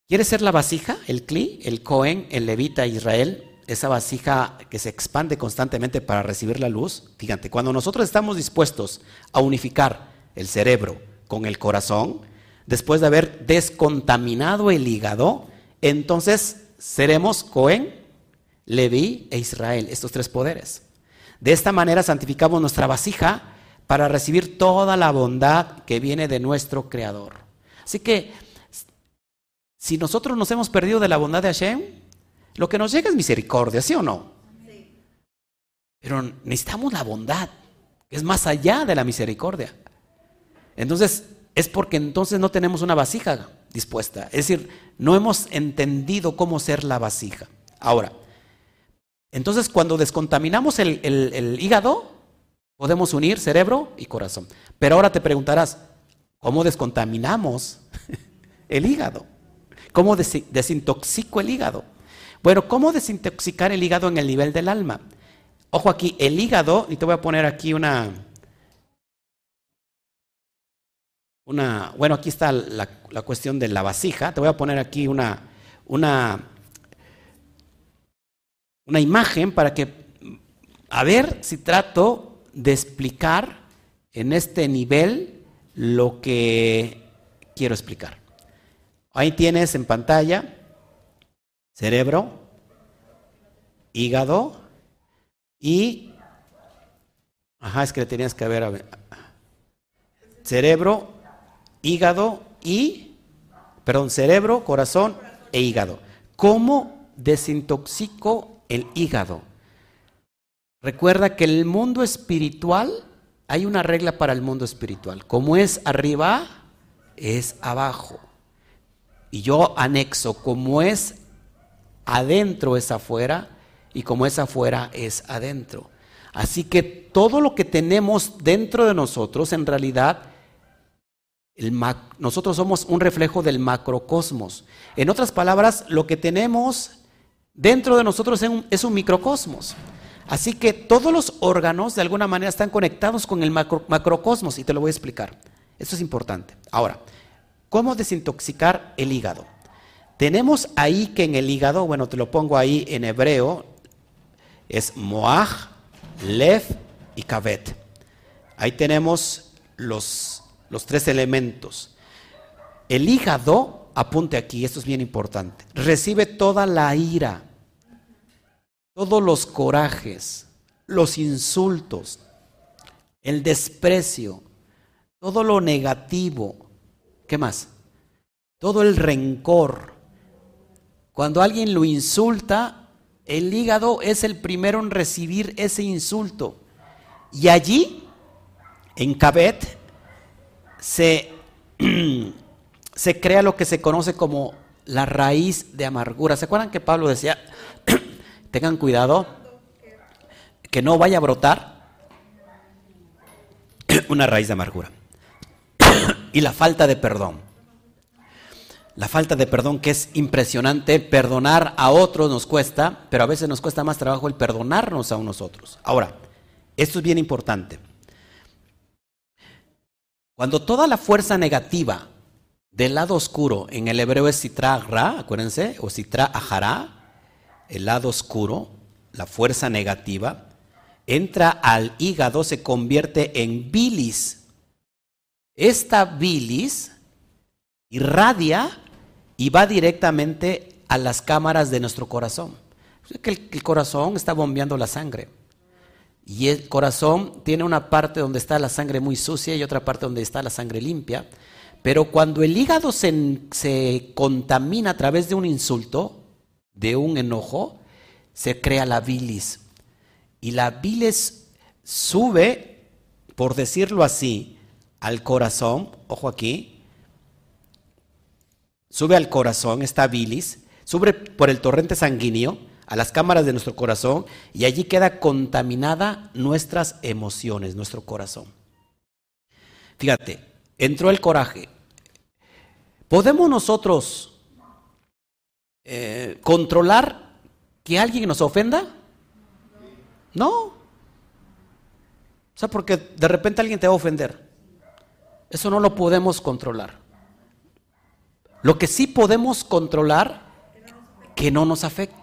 ¿Quieres ser la vasija, el Cli, el Cohen, el Levita, Israel? Esa vasija que se expande constantemente para recibir la luz. Fíjate, cuando nosotros estamos dispuestos a unificar el cerebro con el corazón, después de haber descontaminado el hígado, entonces seremos Cohen, Leví e Israel, estos tres poderes. De esta manera santificamos nuestra vasija para recibir toda la bondad que viene de nuestro Creador. Así que, si nosotros nos hemos perdido de la bondad de Hashem, lo que nos llega es misericordia, ¿sí o no? Pero necesitamos la bondad, que es más allá de la misericordia. Entonces, es porque entonces no tenemos una vasija dispuesta. Es decir, no hemos entendido cómo ser la vasija. Ahora, entonces cuando descontaminamos el, hígado, podemos unir cerebro y corazón. Pero ahora te preguntarás, ¿cómo descontaminamos [laughs] el hígado? ¿Cómo desintoxico el hígado? Bueno, ¿cómo desintoxicar el hígado en el nivel del alma? Ojo aquí, el hígado, y te voy a poner aquí una, una, bueno, aquí está la, cuestión de la vasija. Te voy a poner aquí una, una, una imagen para que, a ver si trato de explicar en este nivel lo que quiero explicar. Ahí tienes en pantalla cerebro, hígado y... Ajá, es que le tenías que ver... Cerebro, hígado y, perdón, cerebro, corazón e hígado. ¿Cómo desintoxico el hígado? Recuerda que el mundo espiritual, hay una regla para el mundo espiritual. Como es arriba, es abajo. Y yo anexo, como es adentro, es afuera, y como es afuera, es adentro. Así que todo lo que tenemos dentro de nosotros, en realidad, nosotros somos un reflejo del macrocosmos. En otras palabras, lo que tenemos dentro de nosotros es un, microcosmos. Así que todos los órganos de alguna manera están conectados con el macrocosmos y te lo voy a explicar. Eso es importante. Ahora, ¿cómo desintoxicar el hígado? Tenemos ahí que en el hígado, bueno, te lo pongo ahí en hebreo, es Moaj, Lev y Kavet. Ahí tenemos los los tres elementos. El hígado, apunte aquí, esto es bien importante, recibe toda la ira, todos los corajes, los insultos, el desprecio, todo lo negativo. ¿Qué más? Todo el rencor. Cuando alguien lo insulta, el hígado es el primero en recibir ese insulto. Y allí, en Cabet, se, [clears throat] se crea lo que se conoce como la raíz de amargura. ¿Se acuerdan que Pablo decía, [clears throat] tengan cuidado, que no vaya a brotar [clears throat] una raíz de amargura? y la falta de perdón. La falta de perdón que es impresionante, perdonar a otros nos cuesta, pero a veces nos cuesta más trabajo el perdonarnos a nosotros. Ahora, esto es bien importante. Cuando toda la fuerza negativa del lado oscuro, en el hebreo es sitra ra, acuérdense, o sitra ajara, el lado oscuro, la fuerza negativa, entra al hígado, se convierte en bilis. Esta bilis irradia y va directamente a las cámaras de nuestro corazón. el corazón está bombeando la sangre. Y el corazón tiene una parte donde está la sangre muy sucia y otra parte donde está la sangre limpia. Pero cuando el hígado se, contamina a través de un insulto, de un enojo, se crea la bilis. Y la bilis sube, por decirlo así, al corazón, ojo aquí, sube al corazón esta bilis, sube por el torrente sanguíneo a las cámaras de nuestro corazón y allí queda contaminada nuestras emociones, nuestro corazón. Fíjate, entró el coraje. ¿Podemos nosotros eh, controlar que alguien nos ofenda? No. O sea, porque de repente alguien te va a ofender. Eso no lo podemos controlar. Lo que sí podemos controlar, que no nos afecte.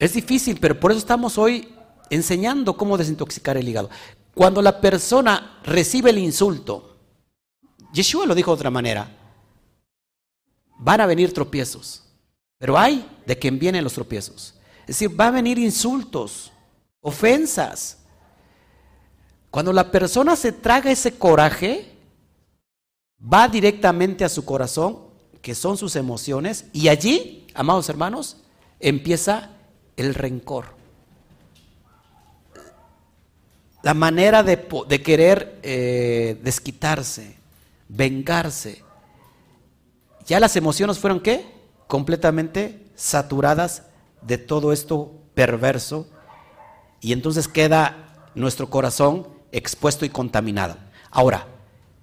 Es difícil, pero por eso estamos hoy enseñando cómo desintoxicar el hígado. Cuando la persona recibe el insulto, Yeshua lo dijo de otra manera, van a venir tropiezos, pero hay de quien vienen los tropiezos. Es decir, va a venir insultos, ofensas. Cuando la persona se traga ese coraje, va directamente a su corazón, que son sus emociones, y allí, amados hermanos, empieza el rencor. La manera de, querer eh, desquitarse, vengarse. Ya las emociones fueron qué? Completamente saturadas de todo esto perverso y entonces queda nuestro corazón expuesto y contaminado. Ahora,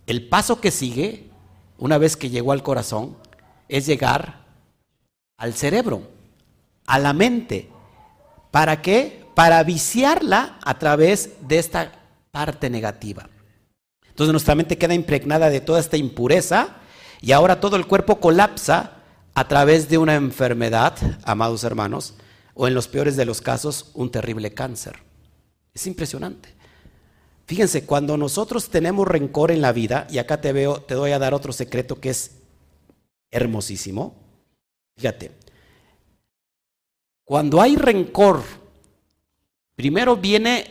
el paso que sigue, una vez que llegó al corazón, es llegar al cerebro, a la mente. ¿Para qué? Para viciarla a través de esta parte negativa. Entonces nuestra mente queda impregnada de toda esta impureza y ahora todo el cuerpo colapsa a través de una enfermedad, amados hermanos, o en los peores de los casos, un terrible cáncer. Es impresionante. Fíjense, cuando nosotros tenemos rencor en la vida, y acá te veo, te doy a dar otro secreto que es hermosísimo. Fíjate, cuando hay rencor, primero viene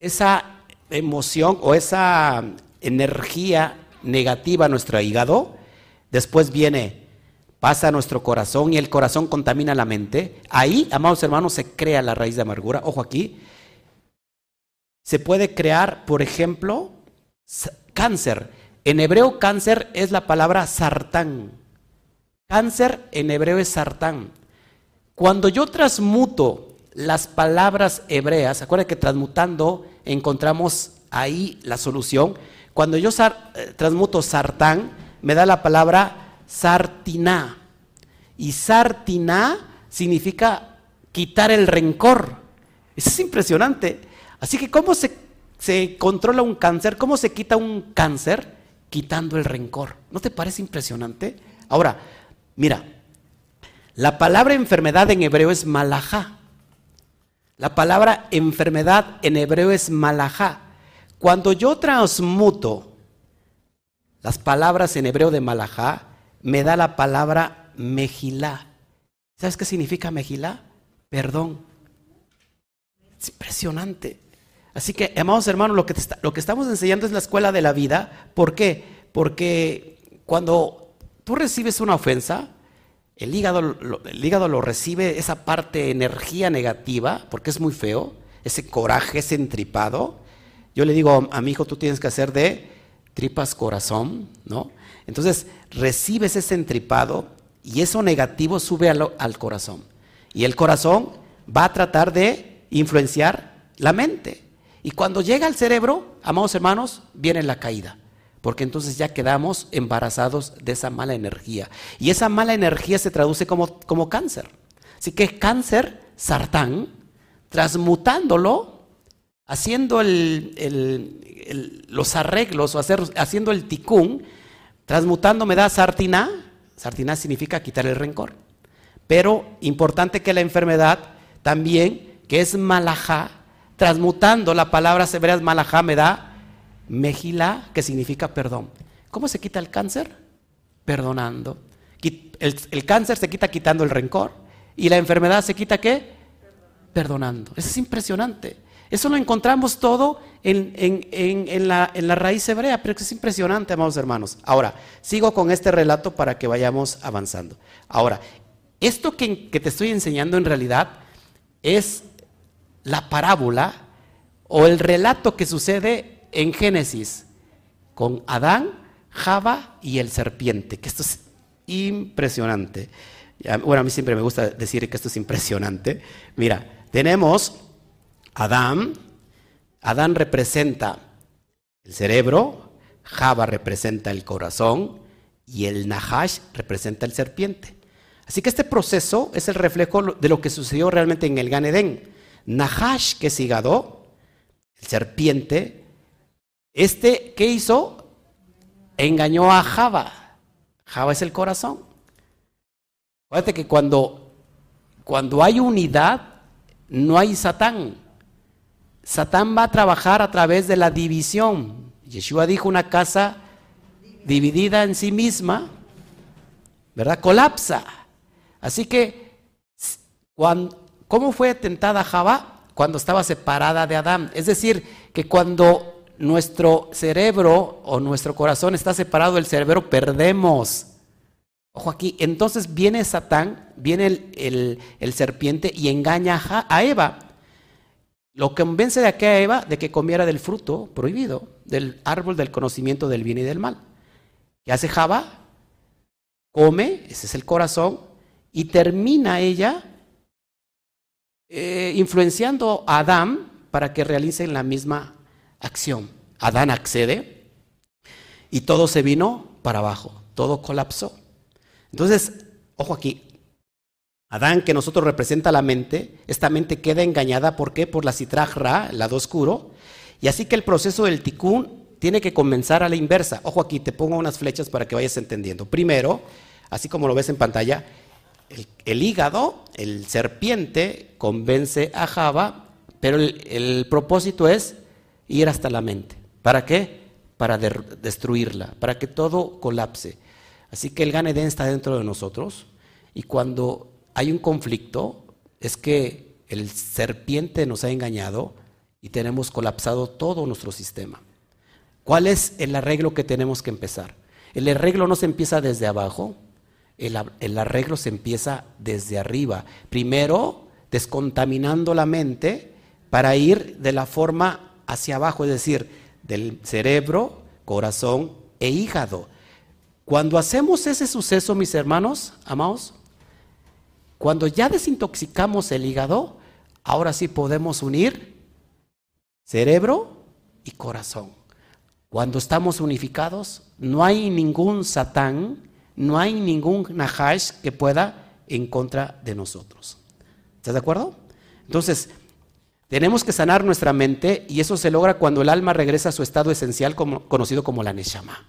esa emoción o esa energía negativa a nuestro hígado, después viene, pasa a nuestro corazón y el corazón contamina la mente. Ahí, amados hermanos, se crea la raíz de amargura. Ojo aquí. Se puede crear, por ejemplo, cáncer. En hebreo cáncer es la palabra sartán. Cáncer en hebreo es sartán. Cuando yo transmuto las palabras hebreas, acuérdense que transmutando encontramos ahí la solución. Cuando yo eh, transmuto sartán, me da la palabra sartiná. Y sartiná significa quitar el rencor. Eso es impresionante. Así que, ¿cómo se, se controla un cáncer? ¿Cómo se quita un cáncer? Quitando el rencor. ¿No te parece impresionante? Ahora, mira, la palabra enfermedad en hebreo es malajá. La palabra enfermedad en hebreo es malajá. Cuando yo transmuto las palabras en hebreo de malajá, me da la palabra mejilá. ¿Sabes qué significa mejilá? Perdón. Es impresionante. Así que, amados hermanos, lo que, lo que estamos enseñando es la escuela de la vida. ¿Por qué? Porque cuando tú recibes una ofensa, el hígado, lo recibe esa parte energía negativa, porque es muy feo, ese coraje, ese entripado. Yo le digo a mi hijo, tú tienes que hacer de tripas corazón, ¿no? Entonces recibes ese entripado y eso negativo sube al corazón. Y el corazón va a tratar de influenciar la mente. Y cuando llega al cerebro, amados hermanos, viene la caída porque entonces ya quedamos embarazados de esa mala energía. Y esa mala energía se traduce como, como cáncer. Así que cáncer, sartán, transmutándolo, haciendo los arreglos o hacer, haciendo el ticún, transmutando me da sartiná. Sartiná significa quitar el rencor. Pero importante que la enfermedad también, que es malajá, transmutando la palabra severa malajá me da Mejila, que significa perdón. ¿Cómo se quita el cáncer? Perdonando. El, cáncer se quita quitando el rencor. ¿Y la enfermedad se quita qué? Perdonando. Eso es impresionante. Eso lo encontramos todo en, la, en, la, raíz hebrea, pero es impresionante, amados hermanos. Ahora, sigo con este relato para que vayamos avanzando. Ahora, esto que, que te estoy enseñando en realidad es la parábola o el relato que sucede en Génesis con Adán, Java y el serpiente, que esto es impresionante. Bueno, a mí siempre me gusta decir que esto es impresionante. Mira, tenemos Adán, Adán representa el cerebro, Java representa el corazón y el Nahash representa el serpiente. Así que este proceso es el reflejo de lo que sucedió realmente en el Gan Eden. Nahash, que es hígado, el serpiente, este, ¿qué hizo? Engañó a Java. Java es el corazón. Fíjate que cuando, cuando hay unidad, no hay Satán. Satán va a trabajar a través de la división. Yeshua dijo una casa dividida en sí misma, ¿verdad? Colapsa. Así que, ¿cómo fue tentada Java? Cuando estaba separada de Adán. Es decir, que cuando nuestro cerebro o nuestro corazón está separado del cerebro, perdemos. Ojo aquí, entonces viene Satán, viene el, el serpiente y engaña a Eva. Lo convence de aquella Eva de que comiera del fruto prohibido, del árbol del conocimiento del bien y del mal. ¿Qué hace Java? Come, ese es el corazón, y termina ella eh, influenciando a Adán para que realicen la misma acción. Adán accede y todo se vino para abajo, todo colapsó. Entonces, ojo aquí, Adán, que nosotros representa la mente, esta mente queda engañada, ¿por qué? Por la citrajra, el lado oscuro, y así que el proceso del tikkun tiene que comenzar a la inversa. Ojo aquí, te pongo unas flechas para que vayas entendiendo. Primero, así como lo ves en pantalla, el, hígado, el serpiente, convence a Java, pero el, propósito es ir hasta la mente. ¿Para qué? Para destruirla, para que todo colapse. Así que el Gan está dentro de nosotros y cuando hay un conflicto, es que el serpiente nos ha engañado y tenemos colapsado todo nuestro sistema. ¿Cuál es el arreglo que tenemos que empezar? El arreglo no se empieza desde abajo, el, arreglo se empieza desde arriba. Primero, descontaminando la mente para ir de la forma hacia abajo, es decir, del cerebro, corazón e hígado. Cuando hacemos ese suceso, mis hermanos, amados, cuando ya desintoxicamos el hígado, ahora sí podemos unir cerebro y corazón. Cuando estamos unificados, no hay ningún satán, no hay ningún nahash que pueda en contra de nosotros. ¿Estás de acuerdo? Entonces, tenemos que sanar nuestra mente y eso se logra cuando el alma regresa a su estado esencial conocido como la neshama.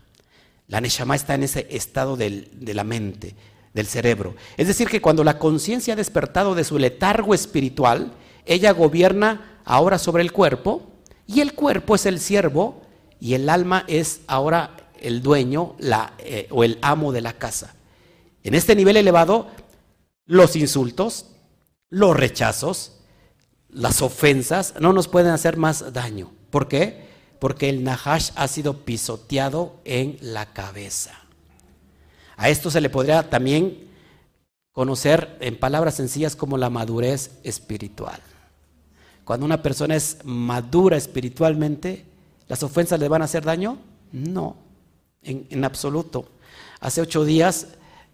La neshama está en ese estado de la mente, del cerebro. Es decir, que cuando la conciencia ha despertado de su letargo espiritual, ella gobierna ahora sobre el cuerpo y el cuerpo es el siervo y el alma es ahora el dueño eh, o el amo de la casa. En este nivel elevado, los insultos, los rechazos, las ofensas no nos pueden hacer más daño. ¿Por qué? Porque el Nahash ha sido pisoteado en la cabeza. A esto se le podría también conocer en palabras sencillas como la madurez espiritual. Cuando una persona es madura espiritualmente, ¿las ofensas le van a hacer daño? No, en, absoluto. Hace ocho días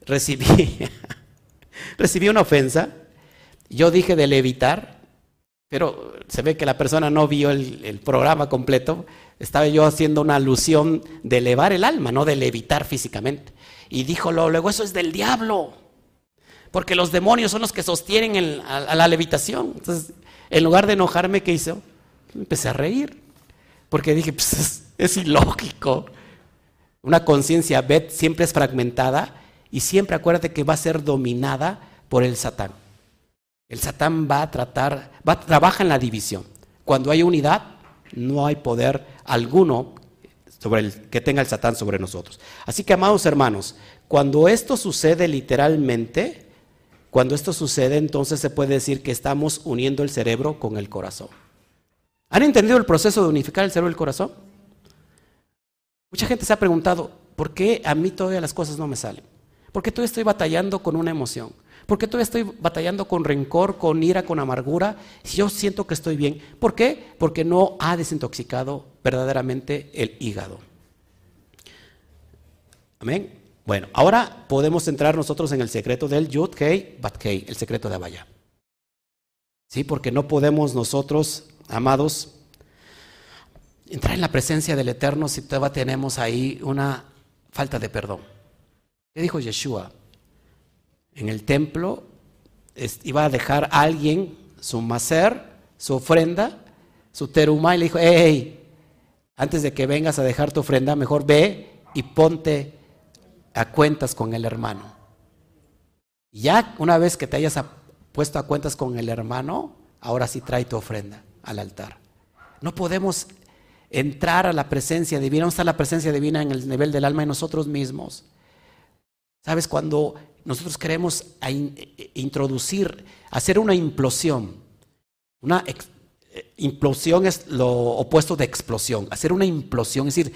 recibí, [laughs] recibí una ofensa. Yo dije de levitar, pero se ve que la persona no vio el, programa completo. Estaba yo haciendo una alusión de elevar el alma, no de levitar físicamente. Y dijo luego, eso es del diablo, porque los demonios son los que sostienen a, la levitación. Entonces, en lugar de enojarme, ¿qué hizo? Empecé a reír, porque dije, pues es, ilógico. Una conciencia Bet siempre es fragmentada y siempre acuérdate que va a ser dominada por el Satán. El Satán va a tratar, va, trabaja en la división. Cuando hay unidad, no hay poder alguno sobre el que tenga el Satán sobre nosotros. Así que, amados hermanos, cuando esto sucede literalmente, cuando esto sucede, entonces se puede decir que estamos uniendo el cerebro con el corazón. ¿Han entendido el proceso de unificar el cerebro y el corazón? Mucha gente se ha preguntado, ¿por qué a mí todavía las cosas no me salen? ¿Por qué todavía estoy batallando con una emoción? ¿Por qué todavía estoy batallando con rencor, con ira, con amargura? Si yo siento que estoy bien. ¿Por qué? Porque no ha desintoxicado verdaderamente el hígado. Amén. Bueno, ahora podemos entrar nosotros en el secreto del Yud Kei Bat Kei, el secreto de Abaya. Sí, porque no podemos nosotros, amados, entrar en la presencia del Eterno si todavía tenemos ahí una falta de perdón. ¿Qué dijo Yeshua? En el templo iba a dejar a alguien su macer, su ofrenda, su teruma, y le dijo, hey, antes de que vengas a dejar tu ofrenda, mejor ve y ponte a cuentas con el hermano. Ya una vez que te hayas puesto a cuentas con el hermano, ahora sí trae tu ofrenda al altar. No podemos entrar a la presencia divina, no está la presencia divina en el nivel del alma en nosotros mismos. ¿Sabes? Cuando nosotros queremos e, introducir, hacer una implosión, una eh, implosión es lo opuesto de explosión, hacer una implosión, es decir,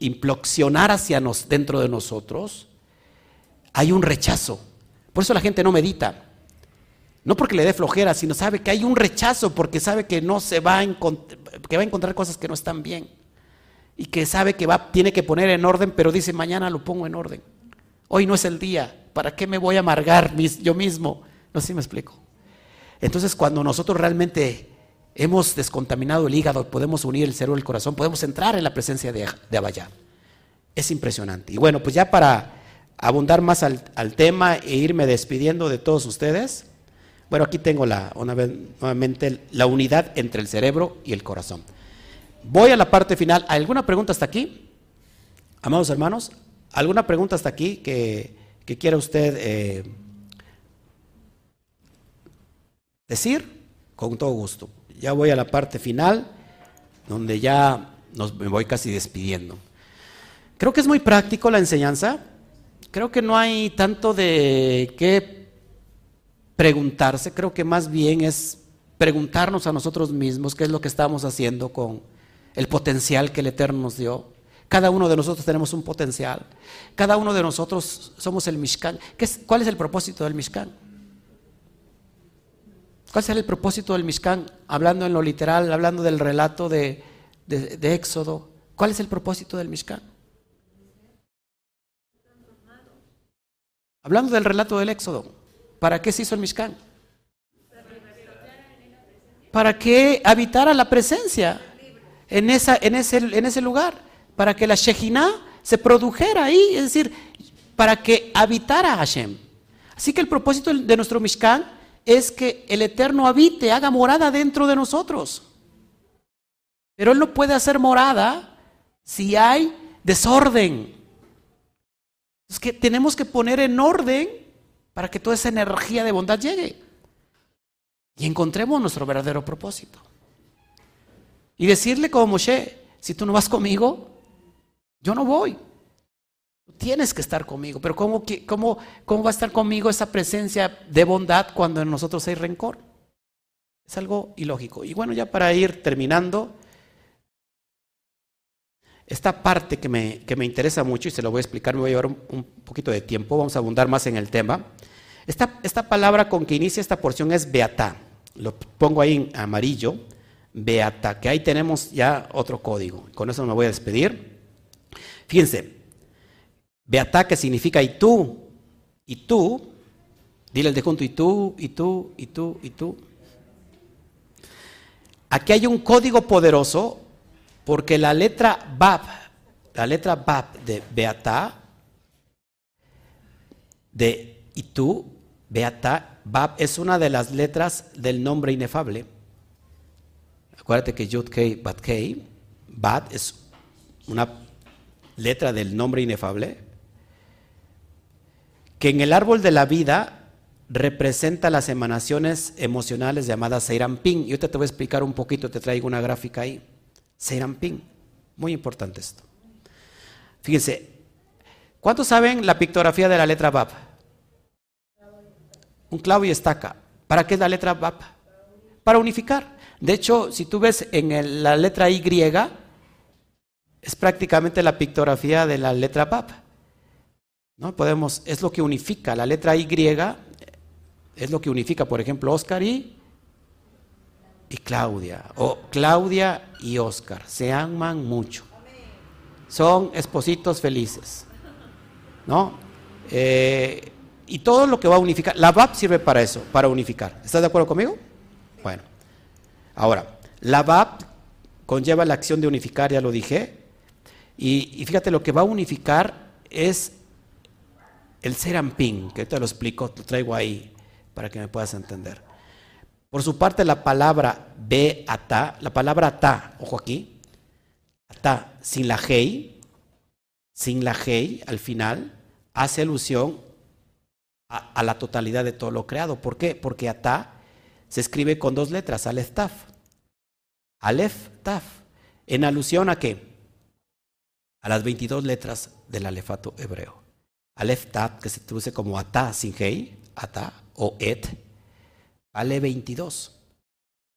implosionar hacia nos, dentro de nosotros, hay un rechazo. Por eso la gente no medita. No porque le dé flojera, sino sabe que hay un rechazo porque sabe que no se va a, que va a encontrar cosas que no están bien. Y que sabe que va, tiene que poner en orden, pero dice, mañana lo pongo en orden. Hoy no es el día. ¿Para qué me voy a amargar yo mismo? No sé si me explico. Entonces, cuando nosotros realmente hemos descontaminado el hígado, podemos unir el cerebro y el corazón, podemos entrar en la presencia de, de Es impresionante. Y bueno, pues ya para abundar más al, tema e irme despidiendo de todos ustedes, bueno, aquí tengo la, una vez, nuevamente la unidad entre el cerebro y el corazón. Voy a la parte final. ¿Alguna pregunta hasta aquí? Amados hermanos, ¿alguna pregunta hasta aquí que, quiera usted eh, decir? Con todo gusto ya voy a la parte final, donde ya me voy casi despidiendo. Creo que es muy práctico la enseñanza. Creo que no hay tanto de qué preguntarse. Creo que más bien es preguntarnos a nosotros mismos qué es lo que estamos haciendo con el potencial que el Eterno nos dio. Cada uno de nosotros tenemos un potencial. Cada uno de nosotros somos el Mishkan. ¿Cuál es el propósito del Mishkan? ¿Cuál será el propósito del Mishkan? Hablando en lo literal, hablando del relato de, Éxodo. ¿Cuál es el propósito del Mishkan? Hablando del relato del Éxodo. ¿Para qué se hizo el Mishkan? Para que habitara la presencia en, ese, en ese lugar. Para que la Shejinah se produjera ahí. Es decir, para que habitara Hashem. Así que el propósito de nuestro Mishkan es que el Eterno habite, haga morada dentro de nosotros. Pero Él no puede hacer morada si hay desorden. Es que tenemos que poner en orden para que toda esa energía de bondad llegue y encontremos nuestro verdadero propósito. Y decirle como Moshe, si tú no vas conmigo, yo no voy. Tienes que estar conmigo, pero ¿cómo, cómo, ¿cómo va a estar conmigo esa presencia de bondad cuando en nosotros hay rencor? Es algo ilógico. Y bueno, ya para ir terminando, esta parte que me, que me interesa mucho y se lo voy a explicar, me voy a llevar un, poquito de tiempo, vamos a abundar más en el tema. Esta, esta palabra con que inicia esta porción es beata. Lo pongo ahí en amarillo, beata, que ahí tenemos ya otro código. Con eso me voy a despedir. Fíjense, Beatá que significa y tú, y tú, dile el de junto, y tú, y tú, y tú, y tú. Aquí hay un código poderoso porque la letra Bab, la letra Bab de Beatá, de y tú, Beatá, Bab es una de las letras del nombre inefable. Acuérdate que Yud Kei Bat Kei, Bat es una letra del nombre inefable que en el árbol de la vida representa las emanaciones emocionales llamadas Seirampin. Y ahorita te voy a explicar un poquito, te traigo una gráfica ahí. Seirampin, muy importante esto. Fíjense, ¿cuántos saben la pictografía de la letra BAP? Un clavo y estaca. ¿Para qué es la letra BAP? Para unificar. De hecho, si tú ves en la letra Y, es prácticamente la pictografía de la letra BAP. ¿No? Podemos, es lo que unifica, la letra Y es lo que unifica, por ejemplo, Oscar y, y Claudia, o Claudia y Oscar, se aman mucho. Son espositos felices. ¿No? Eh, y todo lo que va a unificar, la VAP sirve para eso, para unificar. ¿Estás de acuerdo conmigo? Bueno, ahora, la VAP conlleva la acción de unificar, ya lo dije, y, fíjate, lo que va a unificar es el serampín, que te lo explico, lo traigo ahí para que me puedas entender. Por su parte, la palabra beata, la palabra ata, ojo aquí, ata sin la hei, sin la hei al final, hace alusión a, la totalidad de todo lo creado. ¿Por qué? Porque ata se escribe con dos letras, alef taf. Alef taf. ¿En alusión a qué? A las 22 letras del alefato hebreo. Alef taf, que se traduce como ata sin hei, ata o et, vale 22.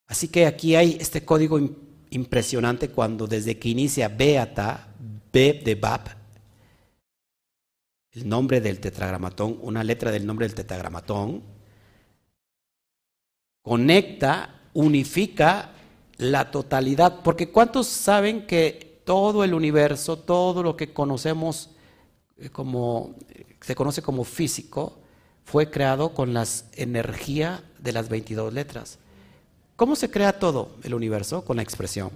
Así que aquí hay este código impresionante cuando desde que inicia beata, be de bab, el nombre del tetragramatón, una letra del nombre del tetragramatón, conecta, unifica la totalidad. Porque ¿cuántos saben que todo el universo, todo lo que conocemos eh, como, se conoce como físico, fue creado con la energía de las 22 letras? ¿Cómo se crea todo el universo? Con la expresión.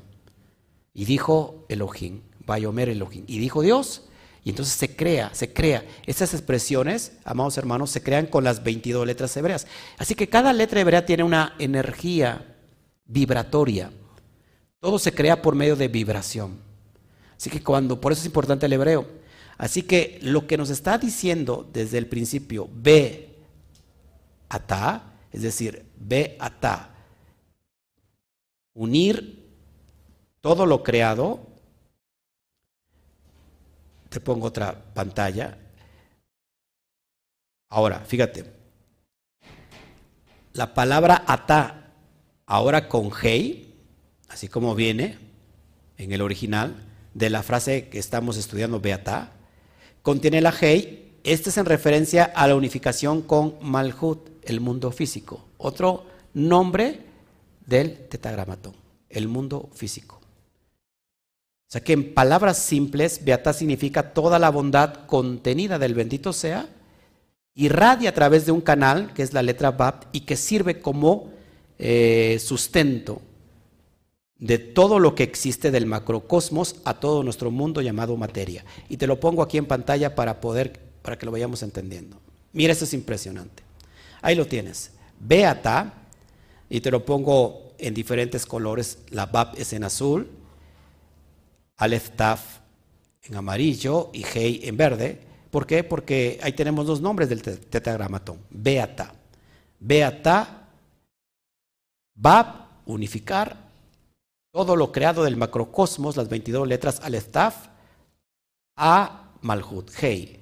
Y dijo Elohim, Bayomer Elohim. Y dijo Dios, y entonces se crea, se crea. Estas expresiones, amados hermanos, se crean con las 22 letras hebreas. Así que cada letra hebrea tiene una energía vibratoria. Todo se crea por medio de vibración. Así que cuando, por eso es importante el hebreo. Así que lo que nos está diciendo desde el principio, ve ata, es decir, ve ata, unir todo lo creado te pongo otra pantalla. Ahora, fíjate. La palabra ata, ahora con hei, así como viene en el original de la frase que estamos estudiando, beata, contiene la hei. Este es en referencia a la unificación con Malhut, el mundo físico. Otro nombre del tetagramatón, el mundo físico. O sea que en palabras simples, Beata significa toda la bondad contenida del bendito sea, irradia a través de un canal, que es la letra Bab, y que sirve como eh, sustento de todo lo que existe del macrocosmos a todo nuestro mundo llamado materia. Y te lo pongo aquí en pantalla para poder, para que lo vayamos entendiendo. Mira, esto es impresionante. Ahí lo tienes. Beata, y te lo pongo en diferentes colores. La Bab es en azul, Aleph Taf en amarillo y Hei en verde. ¿Por qué? Porque ahí tenemos dos nombres del tetragramatón. Beata. Beata, Bab, unificar todo lo creado del macrocosmos, las 22 letras Aleph Taf, a Malhut, Hei.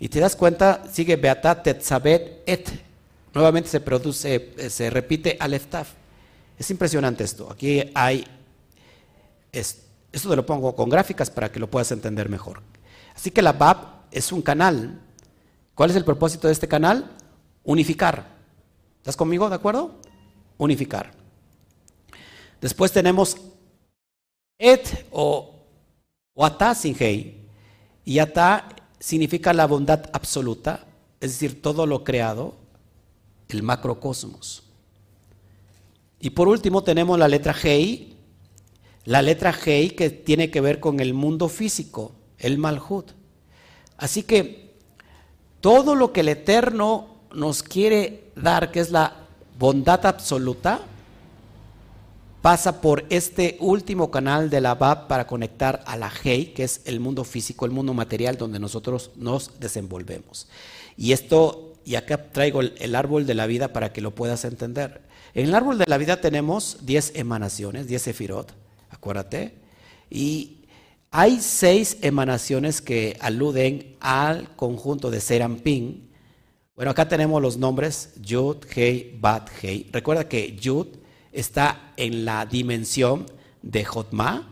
Y te das cuenta, sigue Beata Tetzabet Et. Nuevamente se produce, se repite Aleph Taf. Es impresionante esto. Aquí hay esto te lo pongo con gráficas para que lo puedas entender mejor. Así que la BAP es un canal. ¿Cuál es el propósito de este canal? Unificar. ¿Estás conmigo, de acuerdo? Unificar. Después tenemos et o, o ata sin hei. Y ata significa la bondad absoluta, es decir, todo lo creado, el macrocosmos. Y por último tenemos la letra hei, la letra Hei que tiene que ver con el mundo físico, el Malhut. Así que todo lo que el Eterno nos quiere dar, que es la bondad absoluta, pasa por este último canal de la Bab para conectar a la Hei, que es el mundo físico, el mundo material donde nosotros nos desenvolvemos. Y esto, y acá traigo el, el árbol de la vida para que lo puedas entender. En el árbol de la vida tenemos 10 emanaciones, 10 sefirot acuérdate. Y hay seis emanaciones que aluden al conjunto de Serampín. Bueno, acá tenemos los nombres Yud, Hei, Bat, Hei. Recuerda que Yud está en la dimensión de Jotma.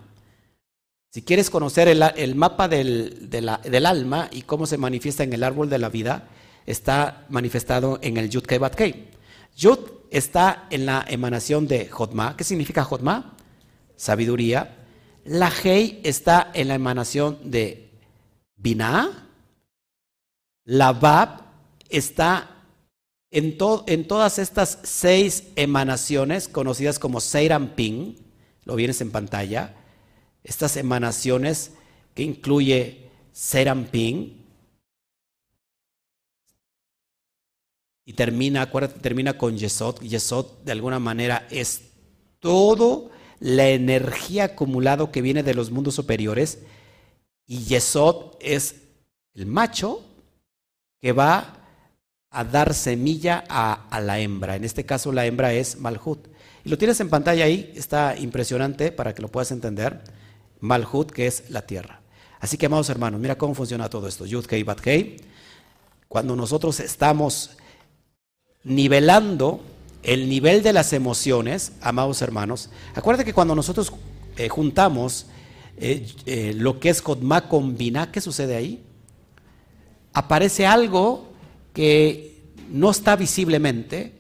Si quieres conocer el, mapa del, del, alma y cómo se manifiesta en el árbol de la vida, está manifestado en el Yud Kei. Yud está en la emanación de Jotma. ¿Qué significa Jotma? Sabiduría. La Hei está en la emanación de Binah. La Bab está en, en, todas estas seis emanaciones conocidas como Ping, lo vienes en pantalla estas emanaciones que incluye Seramping y termina, acuérdate, termina con Yesod. Yesod de alguna manera es todo la energía acumulada que viene de los mundos superiores y Yesod es el macho que va a dar semilla a, la hembra. En este caso la hembra es Malhut. Y lo tienes en pantalla ahí, está impresionante para que lo puedas entender. Malhut, que es la tierra. Así que, amados hermanos, mira cómo funciona todo esto. Yud Kei Bat. Cuando nosotros estamos nivelando el nivel de las emociones, amados hermanos, acuérdate que cuando nosotros eh, juntamos eh, eh, lo que es Kodma con Binah, ¿qué sucede ahí? Aparece algo que no está visiblemente,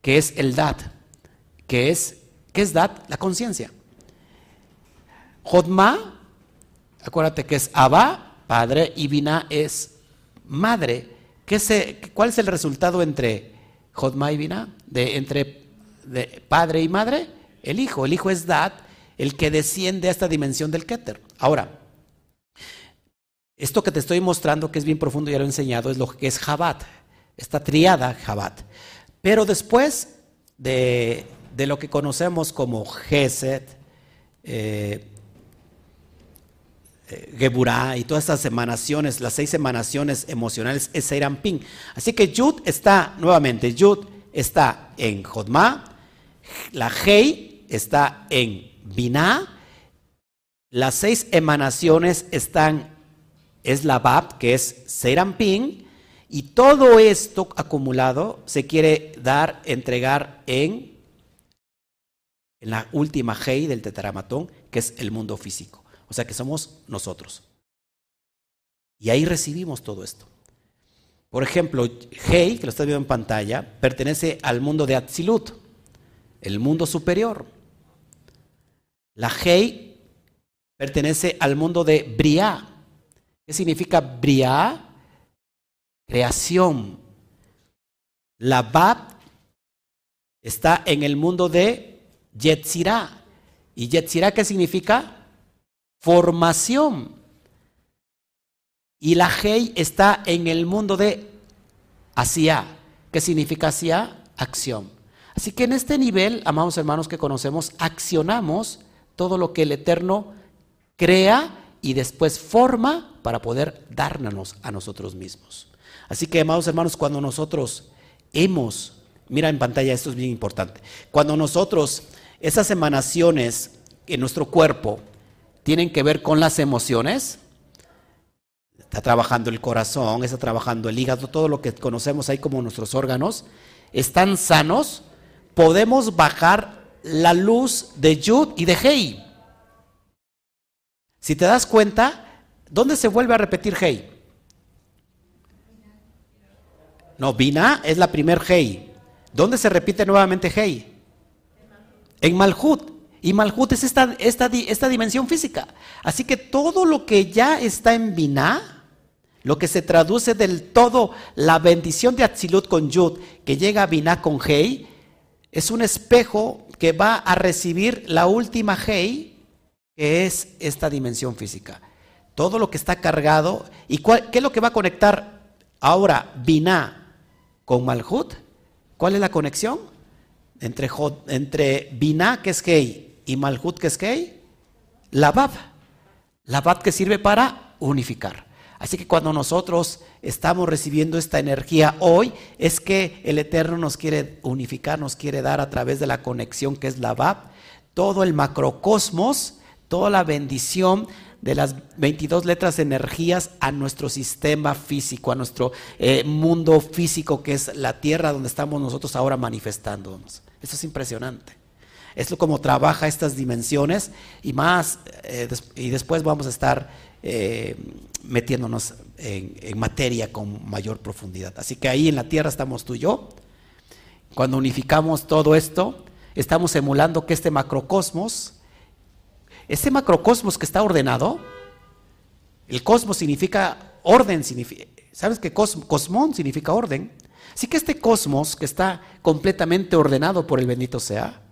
que es el Dat, que es, ¿qué es Dat? La conciencia. Jodma, acuérdate que es Abba, padre, y Binah es madre. ¿Qué ¿Cuál es el resultado entre Jodma y Binah? De, entre padre y madre, el hijo. El hijo es Dad, el que desciende a esta dimensión del Keter. Ahora, esto que te estoy mostrando, que es bien profundo, ya lo he enseñado, es lo que es Jabat, esta triada Jabat. Pero después de, lo que conocemos como Geset, eh, eh, Geburah y todas estas emanaciones, las seis emanaciones emocionales es Ping. Así que Yud está, nuevamente, Yud está en Jodma, la Hei está en Binah, las seis emanaciones están, es la Bab, que es Ping, y todo esto acumulado se quiere dar, entregar en, en la última Hei del tetramatón, que es el mundo físico. O sea que somos nosotros. Y ahí recibimos todo esto. Por ejemplo, Hei, que lo estás viendo en pantalla, pertenece al mundo de Atzilut, el mundo superior. La Hei pertenece al mundo de Briah. ¿Qué significa Briah? Creación. La Bab está en el mundo de Yetzirah. ¿Y Yetzirah qué significa? formación. Y la Hei está en el mundo de hacia. ¿Qué significa hacia? Acción. Así que en este nivel, amados hermanos que conocemos, accionamos todo lo que el Eterno crea y después forma para poder darnos a nosotros mismos. Así que, amados hermanos, cuando nosotros hemos, mira en pantalla, esto es bien importante, cuando nosotros, esas emanaciones en nuestro cuerpo, tienen que ver con las emociones. Está trabajando el corazón, está trabajando el hígado, todo lo que conocemos ahí como nuestros órganos. Están sanos. Podemos bajar la luz de Yud y de Hei. Si te das cuenta, ¿dónde se vuelve a repetir Hei? No, Bina es la primer Hei. ¿Dónde se repite nuevamente Hei? En Malhut. Y Malhut es esta, esta, esta dimensión física. Así que todo lo que ya está en Binah, lo que se traduce del todo, la bendición de Atzilut con Yud, que llega a Binah con Hei, es un espejo que va a recibir la última Hei, que es esta dimensión física. Todo lo que está cargado. ¿Y cuál, qué es lo que va a conectar ahora Binah con Malhut? ¿Cuál es la conexión? Entre, entre Binah, que es Hei, y Malhut, que es qué? La Bab. La Bab que sirve para unificar. Así que cuando nosotros estamos recibiendo esta energía hoy, es que el Eterno nos quiere unificar, nos quiere dar a través de la conexión que es la Bab, todo el macrocosmos, toda la bendición de las 22 letras energías a nuestro sistema físico, a nuestro eh, mundo físico que es la tierra donde estamos nosotros ahora manifestándonos. Eso es impresionante. Es como trabaja estas dimensiones y más, eh, y después vamos a estar eh, metiéndonos en, materia con mayor profundidad. Así que ahí en la tierra estamos tú y yo. Cuando unificamos todo esto, estamos emulando que este macrocosmos, este macrocosmos que está ordenado, el cosmos significa orden, ¿sabes que cosmón significa orden? Así que este cosmos que está completamente ordenado por el bendito sea,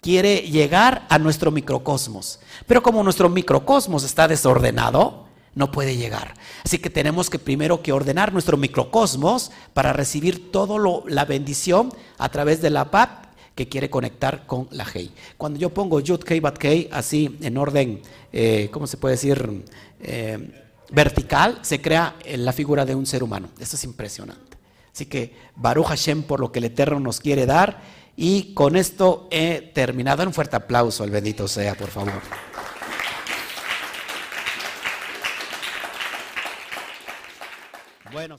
quiere llegar a nuestro microcosmos. Pero como nuestro microcosmos está desordenado, no puede llegar. Así que tenemos que primero que ordenar nuestro microcosmos para recibir toda la bendición a través de la PAP que quiere conectar con la Hei. Cuando yo pongo Yud Hei Bat Hei así en orden, eh, ¿cómo se puede decir? Eh, vertical, se crea eh, la figura de un ser humano. Esto es impresionante. Así que Baruch Hashem por lo que el Eterno nos quiere dar. Y con esto he terminado. Un fuerte aplauso al bendito sea, por favor. Bueno.